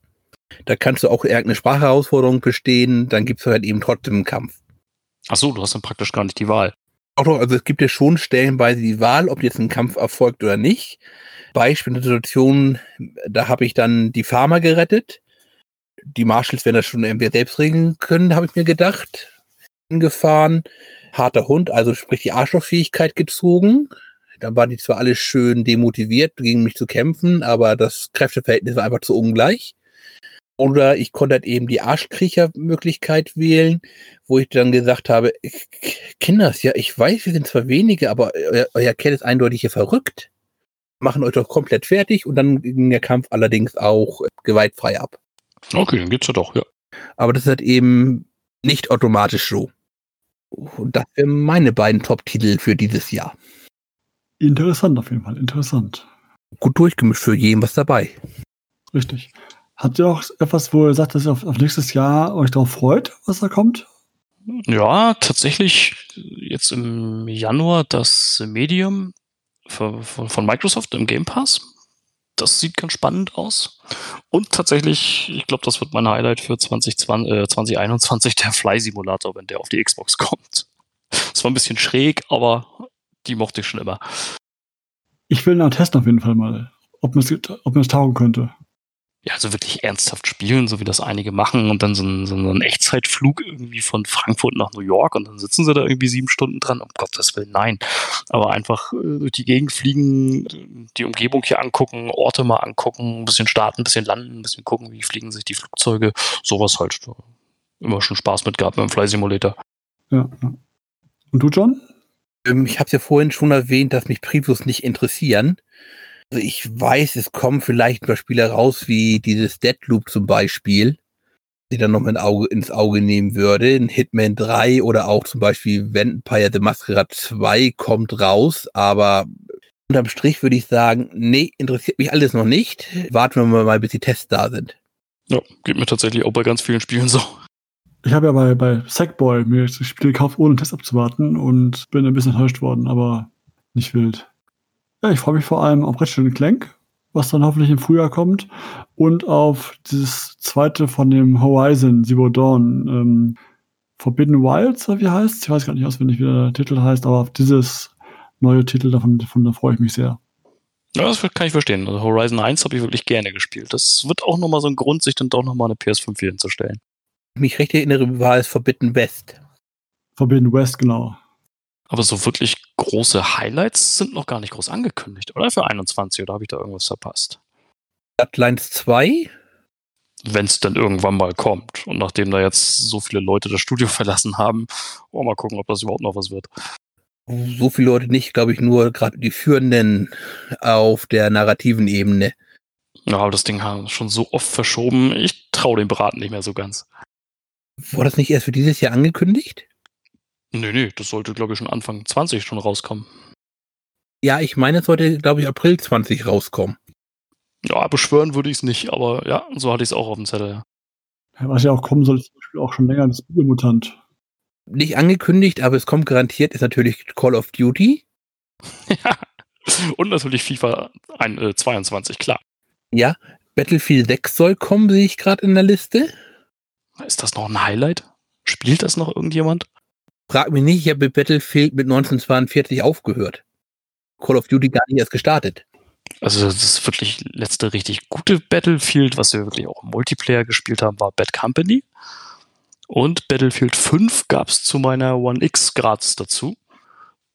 Da kannst du auch irgendeine Sprachherausforderung bestehen, dann gibt es halt eben trotzdem einen Kampf. Ach so, du hast dann praktisch gar nicht die Wahl. Auch doch, also es gibt ja schon stellenweise die Wahl, ob jetzt ein Kampf erfolgt oder nicht. Beispiel in der Situation, da habe ich dann die Farmer gerettet. Die Marshals werden das schon irgendwie selbst regeln können, habe ich mir gedacht. Gefahren, harter Hund, also sprich die Arschlochfähigkeit gezogen. Dann waren die zwar alle schön demotiviert, gegen mich zu kämpfen, aber das Kräfteverhältnis war einfach zu ungleich. Oder ich konnte halt eben die Arschkriecher-Möglichkeit wählen, wo ich dann gesagt habe, Kinders, ja, ich weiß, wir sind zwar wenige, aber euer, euer Kerl ist eindeutig hier verrückt. Machen euch doch komplett fertig und dann ging der Kampf allerdings auch gewaltfrei ab. Okay, dann geht's ja doch, ja. Aber das ist halt eben nicht automatisch so. Und das wären meine beiden Top-Titel für dieses Jahr. Interessant auf jeden Fall, interessant. Gut durchgemischt für jeden was dabei. Richtig. Habt ihr auch etwas, wo ihr sagt, dass ihr auf, auf nächstes Jahr euch darauf freut, was da kommt? Ja, tatsächlich jetzt im Januar das Medium von, von Microsoft im Game Pass. Das sieht ganz spannend aus. Und tatsächlich, ich glaube, das wird mein Highlight für 2020, äh, 2021, der Fly Simulator, wenn der auf die Xbox kommt. Das war ein bisschen schräg, aber die mochte ich schon immer. Ich will ihn testen auf jeden Fall mal, ob mir es taugen könnte ja, so wirklich ernsthaft spielen, so wie das einige machen und dann so ein, so ein Echtzeitflug irgendwie von Frankfurt nach New York und dann sitzen sie da irgendwie sieben Stunden dran. Um Gottes Willen, nein. Aber einfach äh, durch die Gegend fliegen, die Umgebung hier angucken, Orte mal angucken, ein bisschen starten, ein bisschen landen, ein bisschen gucken, wie fliegen sich die Flugzeuge. Sowas halt. Immer schon Spaß mit gehabt beim Fly Simulator. Ja. Und du, John? Ähm, ich habe es ja vorhin schon erwähnt, dass mich Previews nicht interessieren. Also ich weiß, es kommen vielleicht ein paar Spiele raus, wie dieses Deadloop zum Beispiel, die dann noch mal Auge, ins Auge nehmen würde. Ein Hitman 3 oder auch zum Beispiel Vampire the Masquerade 2 kommt raus, aber unterm Strich würde ich sagen, nee, interessiert mich alles noch nicht. Warten wir mal, bis die Tests da sind. Ja, geht mir tatsächlich auch bei ganz vielen Spielen so. Ich habe ja bei, bei Sackboy mir das Spiel gekauft, ohne einen Test abzuwarten und bin ein bisschen enttäuscht worden, aber nicht wild. Ja, ich freue mich vor allem auf Ratchet Clank, was dann hoffentlich im Frühjahr kommt, und auf dieses zweite von dem Horizon Zero Dawn, ähm, Forbidden Wilds, wie heißt Ich weiß gar nicht auswendig, wie der Titel heißt, aber auf dieses neue Titel davon, davon da freue ich mich sehr. Ja, das kann ich verstehen. Also Horizon 1 habe ich wirklich gerne gespielt. Das wird auch nochmal so ein Grund, sich dann doch nochmal eine PS5 hier hinzustellen. Mich recht erinnere, war es Forbidden West. Forbidden West, genau. Aber so wirklich große Highlights sind noch gar nicht groß angekündigt, oder? Für 21, oder habe ich da irgendwas verpasst? Bloodlines 2? Wenn es dann irgendwann mal kommt. Und nachdem da jetzt so viele Leute das Studio verlassen haben, wollen wir mal gucken, ob das überhaupt noch was wird. So viele Leute nicht, glaube ich, nur gerade die Führenden auf der narrativen Ebene. Ja, aber das Ding haben schon so oft verschoben, ich traue dem Beraten nicht mehr so ganz. War das nicht erst für dieses Jahr angekündigt? Nee, nee, das sollte, glaube ich, schon Anfang 20 schon rauskommen. Ja, ich meine, es sollte, glaube ich, April 20 rauskommen. Ja, beschwören würde ich es nicht, aber ja, so hatte ich es auch auf dem Zettel, ja. Was ja auch kommen soll, ist zum Beispiel auch schon länger das Biomutant. Nicht angekündigt, aber es kommt garantiert, ist natürlich Call of Duty. ja. Und natürlich FIFA ein, äh, 22, klar. Ja, Battlefield 6 soll kommen, sehe ich gerade in der Liste. Ist das noch ein Highlight? Spielt das noch irgendjemand? Frag mich nicht, ich habe mit Battlefield mit 1942 aufgehört. Call of Duty gar nicht erst gestartet. Also das ist wirklich letzte richtig gute Battlefield, was wir wirklich auch im Multiplayer gespielt haben, war Bad Company. Und Battlefield 5 gab es zu meiner One X gratis dazu.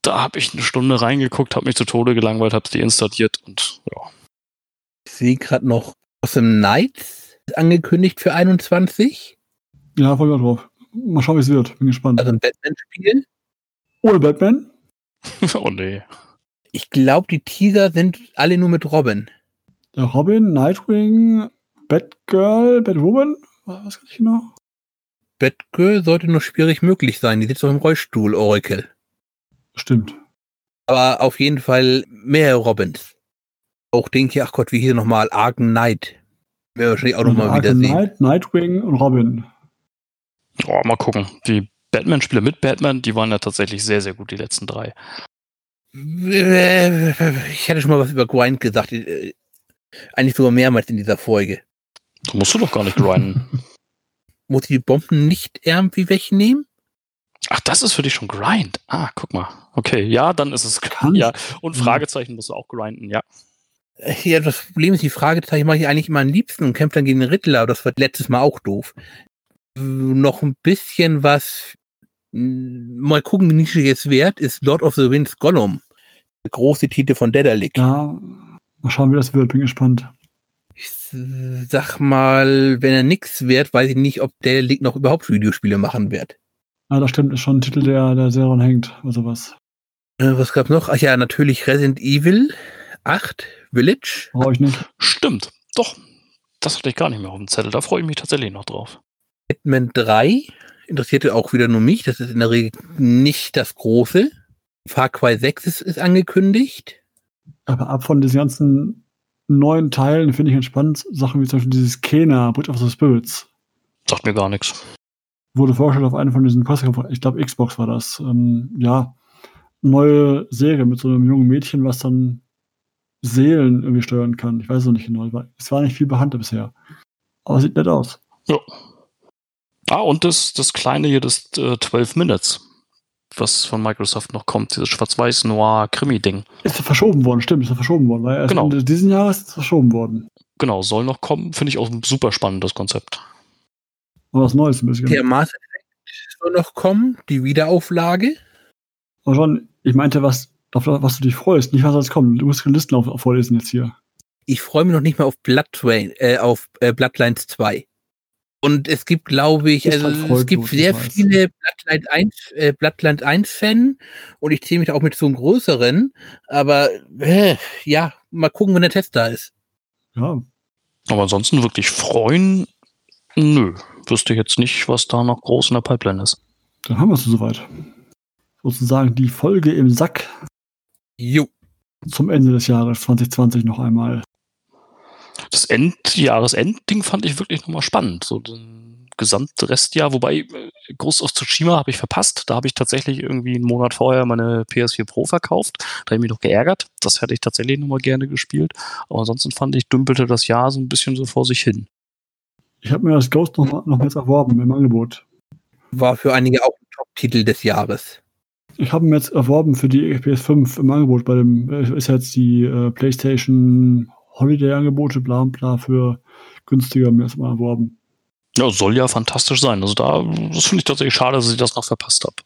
Da habe ich eine Stunde reingeguckt, habe mich zu Tode gelangweilt, habe die installiert und ja. Ich sehe gerade noch Awesome Nights angekündigt für 21. Ja, voll drauf. Mal schauen, wie es wird. Bin gespannt. Also ein Batman-Spiel? Ohne Batman? oh nee. Ich glaube, die Teaser sind alle nur mit Robin. Der Robin, Nightwing, Batgirl, Batwoman? Was kann ich genau? Batgirl sollte nur schwierig möglich sein. Die sitzt doch im Rollstuhl, Oracle. Stimmt. Aber auf jeden Fall mehr Robins. Auch denke ich, ach Gott, wie hier nochmal Arkham Knight. Wäre wahrscheinlich auch nochmal wieder sehen. Knight, Nightwing und Robin. Oh, mal gucken. Die Batman-Spiele mit Batman, die waren ja tatsächlich sehr, sehr gut, die letzten drei. Ich hätte schon mal was über Grind gesagt. Äh, eigentlich sogar mehrmals in dieser Folge. Da musst du doch gar nicht grinden. Muss ich die Bomben nicht irgendwie wegnehmen? Ach, das ist für dich schon Grind. Ah, guck mal. Okay, ja, dann ist es. Kann ja, und Fragezeichen musst du auch grinden, ja. Ja, das Problem ist, die Fragezeichen mache ich eigentlich immer am liebsten und kämpfe dann gegen den Riddler. Das war letztes Mal auch doof. Noch ein bisschen was. Mal gucken, wie jetzt wert ist. Lord of the Winds Gollum. Der große Titel von Dedalic. Ja, mal schauen, wie das wird. Bin gespannt. Ich sag mal, wenn er nix wert, weiß ich nicht, ob Dedalic noch überhaupt Videospiele machen wird. Ja, das stimmt. Ist schon ein Titel, der, der sehr dran hängt. Also was. Äh, was gab's noch? Ach ja, natürlich Resident Evil 8 Village. Brauche ich nicht. Stimmt. Doch. Das hatte ich gar nicht mehr auf dem Zettel. Da freue ich mich tatsächlich noch drauf. Hitman 3 interessierte auch wieder nur mich. Das ist in der Regel nicht das große. Far Cry 6 ist, ist angekündigt. Aber ab von diesen ganzen neuen Teilen finde ich entspannt Sachen wie zum Beispiel dieses Kena, Bridge of the Spirits. Sagt mir gar nichts. Wurde vorgestellt auf einer von diesen Pressekonferenzen, ich glaube Xbox war das. Ähm, ja, neue Serie mit so einem jungen Mädchen, was dann Seelen irgendwie steuern kann. Ich weiß es noch nicht genau. Es war nicht viel behandelt bisher. Aber sieht nett aus. Ja. Ah, und das, das kleine hier, das äh, 12 Minutes, was von Microsoft noch kommt, dieses Schwarz-Weiß-Noir-Krimi-Ding. Ist ja verschoben worden, stimmt, ist ja verschoben worden. Weil erst Genau. Ende diesen Jahres ist es verschoben worden. Genau, soll noch kommen. Finde ich auch ein super spannendes Konzept. Was Neues ein bisschen. Der Mass Effect soll noch kommen, die Wiederauflage. Aber schon, ich meinte, was, auf was du dich freust, nicht was jetzt kommt. Du musst die Listen auf, auf vorlesen jetzt hier. Ich freue mich noch nicht mal auf Blood Train, äh, auf äh, Bloodlines 2. Und es gibt, glaube ich, Ist also halt es gibt gut, sehr viele Bloodline 1, äh, Bloodline 1 Fan und ich zähle mich auch mit so einem größeren, aber äh, ja, mal gucken, wenn der Test da ist. Ja, Aber ansonsten wirklich freuen, nö. Wüsste jetzt nicht, was da noch groß in der Pipeline ist. dann haben wir es soweit. Sozusagen die Folge im Sack Jo. zum Ende des Jahres 2020 noch einmal. Das End Jahresendding fand ich wirklich nochmal spannend. So den gesamte Restjahr, wobei äh, Ghost of Tsushima habe ich verpasst. Da habe ich tatsächlich irgendwie einen Monat vorher meine PS4 Pro verkauft. Da habe ich mich noch geärgert. Das hätte ich tatsächlich nochmal gerne gespielt. Aber ansonsten fand ich, dümpelte das Jahr so ein bisschen so vor sich hin. Ich habe mir das Ghost noch, mal- noch jetzt erworben im Angebot. War für einige auch ein Top-Titel des Jahres. Ich habe mir jetzt erworben für die PS5 im Angebot. Bei dem äh, ist jetzt die äh, PlayStation Holiday-Angebote, bla und bla, für günstiger mir erstmal erworben. Ja, soll ja fantastisch sein. Also da, das finde ich tatsächlich schade, dass ich das noch verpasst habe.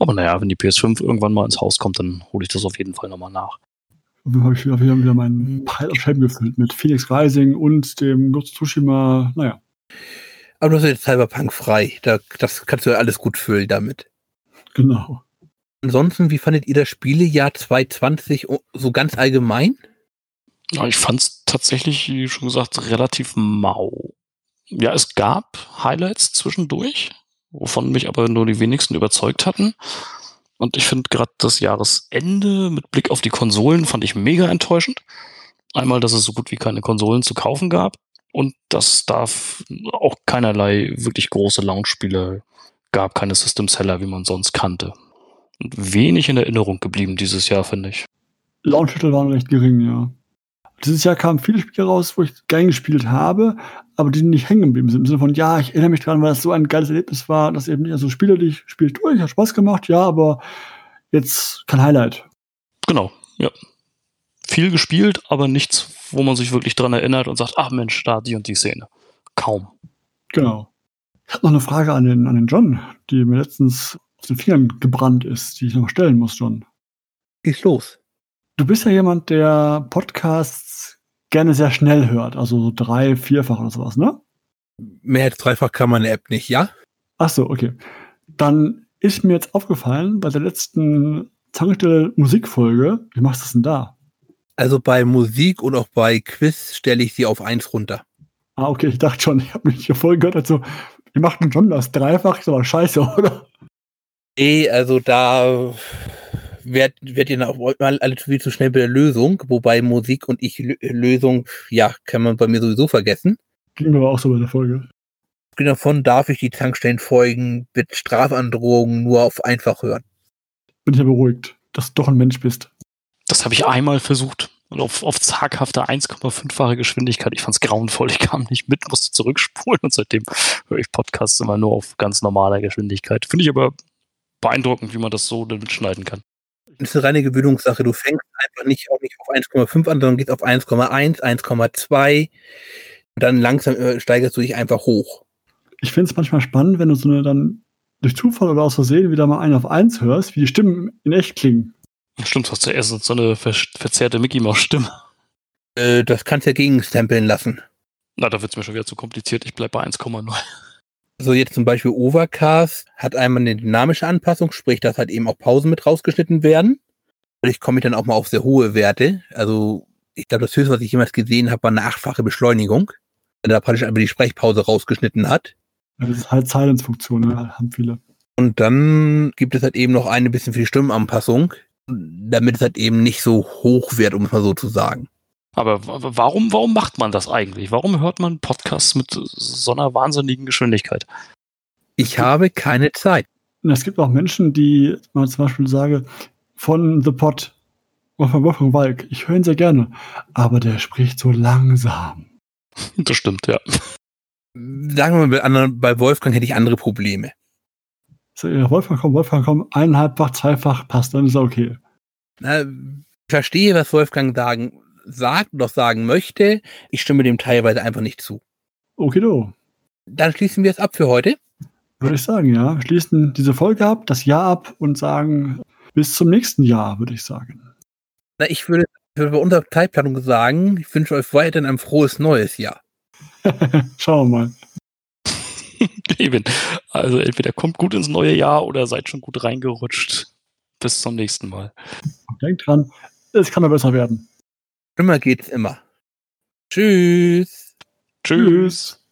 Aber naja, wenn die PS5 irgendwann mal ins Haus kommt, dann hole ich das auf jeden Fall nochmal nach. Und dann habe ich wieder, wieder meinen Pile of Shame gefüllt mit Phoenix Rising und dem Ghost Tsushima. Naja, Aber du hast jetzt Cyberpunk frei. Da, das kannst du ja alles gut füllen damit. genau. Ansonsten, wie fandet ihr das Spielejahr 2020 o- so ganz allgemein? Ja, ich fand es tatsächlich, wie schon gesagt, relativ mau. Ja, es gab Highlights zwischendurch, wovon mich aber nur die wenigsten überzeugt hatten. Und ich finde gerade das Jahresende mit Blick auf die Konsolen fand ich mega enttäuschend. Einmal, dass es so gut wie keine Konsolen zu kaufen gab und dass da auch keinerlei wirklich große Launch-Spiele gab, keine System-Seller, wie man sonst kannte. Und wenig in Erinnerung geblieben dieses Jahr, finde ich. Launch-Titel waren recht gering, ja. Dieses Jahr kamen viele Spiele raus, wo ich gern gespielt habe, aber die nicht hängen geblieben sind. Im Sinne von, ja, ich erinnere mich dran, weil das so ein geiles Erlebnis war, dass eben nicht also Spiele, die ich spiele durch, hat Spaß gemacht, ja, aber jetzt kein Highlight. Genau, ja. Viel gespielt, aber nichts, wo man sich wirklich dran erinnert und sagt, ach Mensch, da die und die Szene. Kaum. Genau. Ich habe noch eine Frage an den, an den John, die mir letztens aus den Fingern gebrannt ist, die ich noch stellen muss, John. Geht's los. Du bist ja jemand, der Podcasts gerne sehr schnell hört, also so drei, vierfach oder sowas, ne? Mehr als dreifach kann man eine App nicht, ja? Ach so, okay. Dann ist mir jetzt aufgefallen, bei der letzten Tankstelle Musikfolge, wie machst du das denn da? Also bei Musik und auch bei Quiz stelle ich sie auf eins runter. Ah, okay, ich dachte schon, ich habe mich hier voll gehört, also, wie macht John das? Dreifach ist aber scheiße, oder? Nee, also da werd, werd ihr auch mal alle viel zu schnell bei der Lösung, wobei Musik und ich Lö- Lösung, ja, kann man bei mir sowieso vergessen. Ging mir aber auch so bei der Folge. davon darf ich die Tankstellenfolgen mit Strafandrohungen nur auf einfach hören. Bin ich ja beruhigt, dass du doch ein Mensch bist. Das habe ich einmal versucht. Und auf, auf zaghafte 1,5-fache Geschwindigkeit. Ich fand es grauenvoll. Ich kam nicht mit, musste zurückspulen und seitdem höre ich Podcasts immer nur auf ganz normaler Geschwindigkeit. Finde ich aber beeindruckend, wie man das so dann mitschneiden kann. Das ist eine reine Gewöhnungssache. Du fängst einfach nicht, auch nicht auf 1,5 an, sondern gehst auf 1,1, 1,2. Und dann langsam äh, steigerst du dich einfach hoch. Ich finde es manchmal spannend, wenn du so eine dann durch Zufall oder aus Versehen wieder mal einen auf 1 hörst, wie die Stimmen in echt klingen. Stimmt, du hast zuerst so eine ver verzerrte Mickey-Maus-Stimme. Äh, das kannst du ja gegenstempeln lassen. Na, da wird es mir schon wieder zu kompliziert. Ich bleibe bei 1,0. So jetzt zum Beispiel Overcast hat einmal eine dynamische Anpassung, sprich, dass halt eben auch Pausen mit rausgeschnitten werden. Dadurch komme ich dann auch mal auf sehr hohe Werte. Also ich glaube, das höchste, was ich jemals gesehen habe, war eine achtfache Beschleunigung. Wenn er praktisch einfach die Sprechpause rausgeschnitten hat. Ja, das ist halt Silence-Funktion, ne? haben viele. Und dann gibt es halt eben noch eine bisschen für die Stimmenanpassung, damit es halt eben nicht so hoch wird, um es mal so zu sagen. Aber warum, warum macht man das eigentlich? Warum hört man Podcasts mit so einer wahnsinnigen Geschwindigkeit? Ich habe keine Zeit. Es gibt auch Menschen, die, man zum Beispiel sage, von The Pod, von Wolfgang Walk, ich höre ihn sehr gerne, aber der spricht so langsam. Das stimmt, ja. Sagen wir mal, bei Wolfgang hätte ich andere Probleme. So, Wolfgang komm, Wolfgang komm, eineinhalbfach, zweifach, passt, dann ist er okay. Na, ich verstehe, was Wolfgang sagen sagt oder sagen möchte. Ich stimme dem teilweise einfach nicht zu. Okay, do. Dann schließen wir es ab für heute. Würde ich sagen, ja. Wir schließen diese Folge ab, das Jahr ab und sagen bis zum nächsten Jahr, würde ich sagen. Na, ich würde für unsere Zeitplanung sagen, ich wünsche euch weiterhin ein frohes neues Jahr. Schauen wir mal. Eben. Also entweder kommt gut ins neue Jahr oder seid schon gut reingerutscht. Bis zum nächsten Mal. Denkt dran, es kann noch besser werden. Schlimmer geht's immer. Tschüss. Tschüss.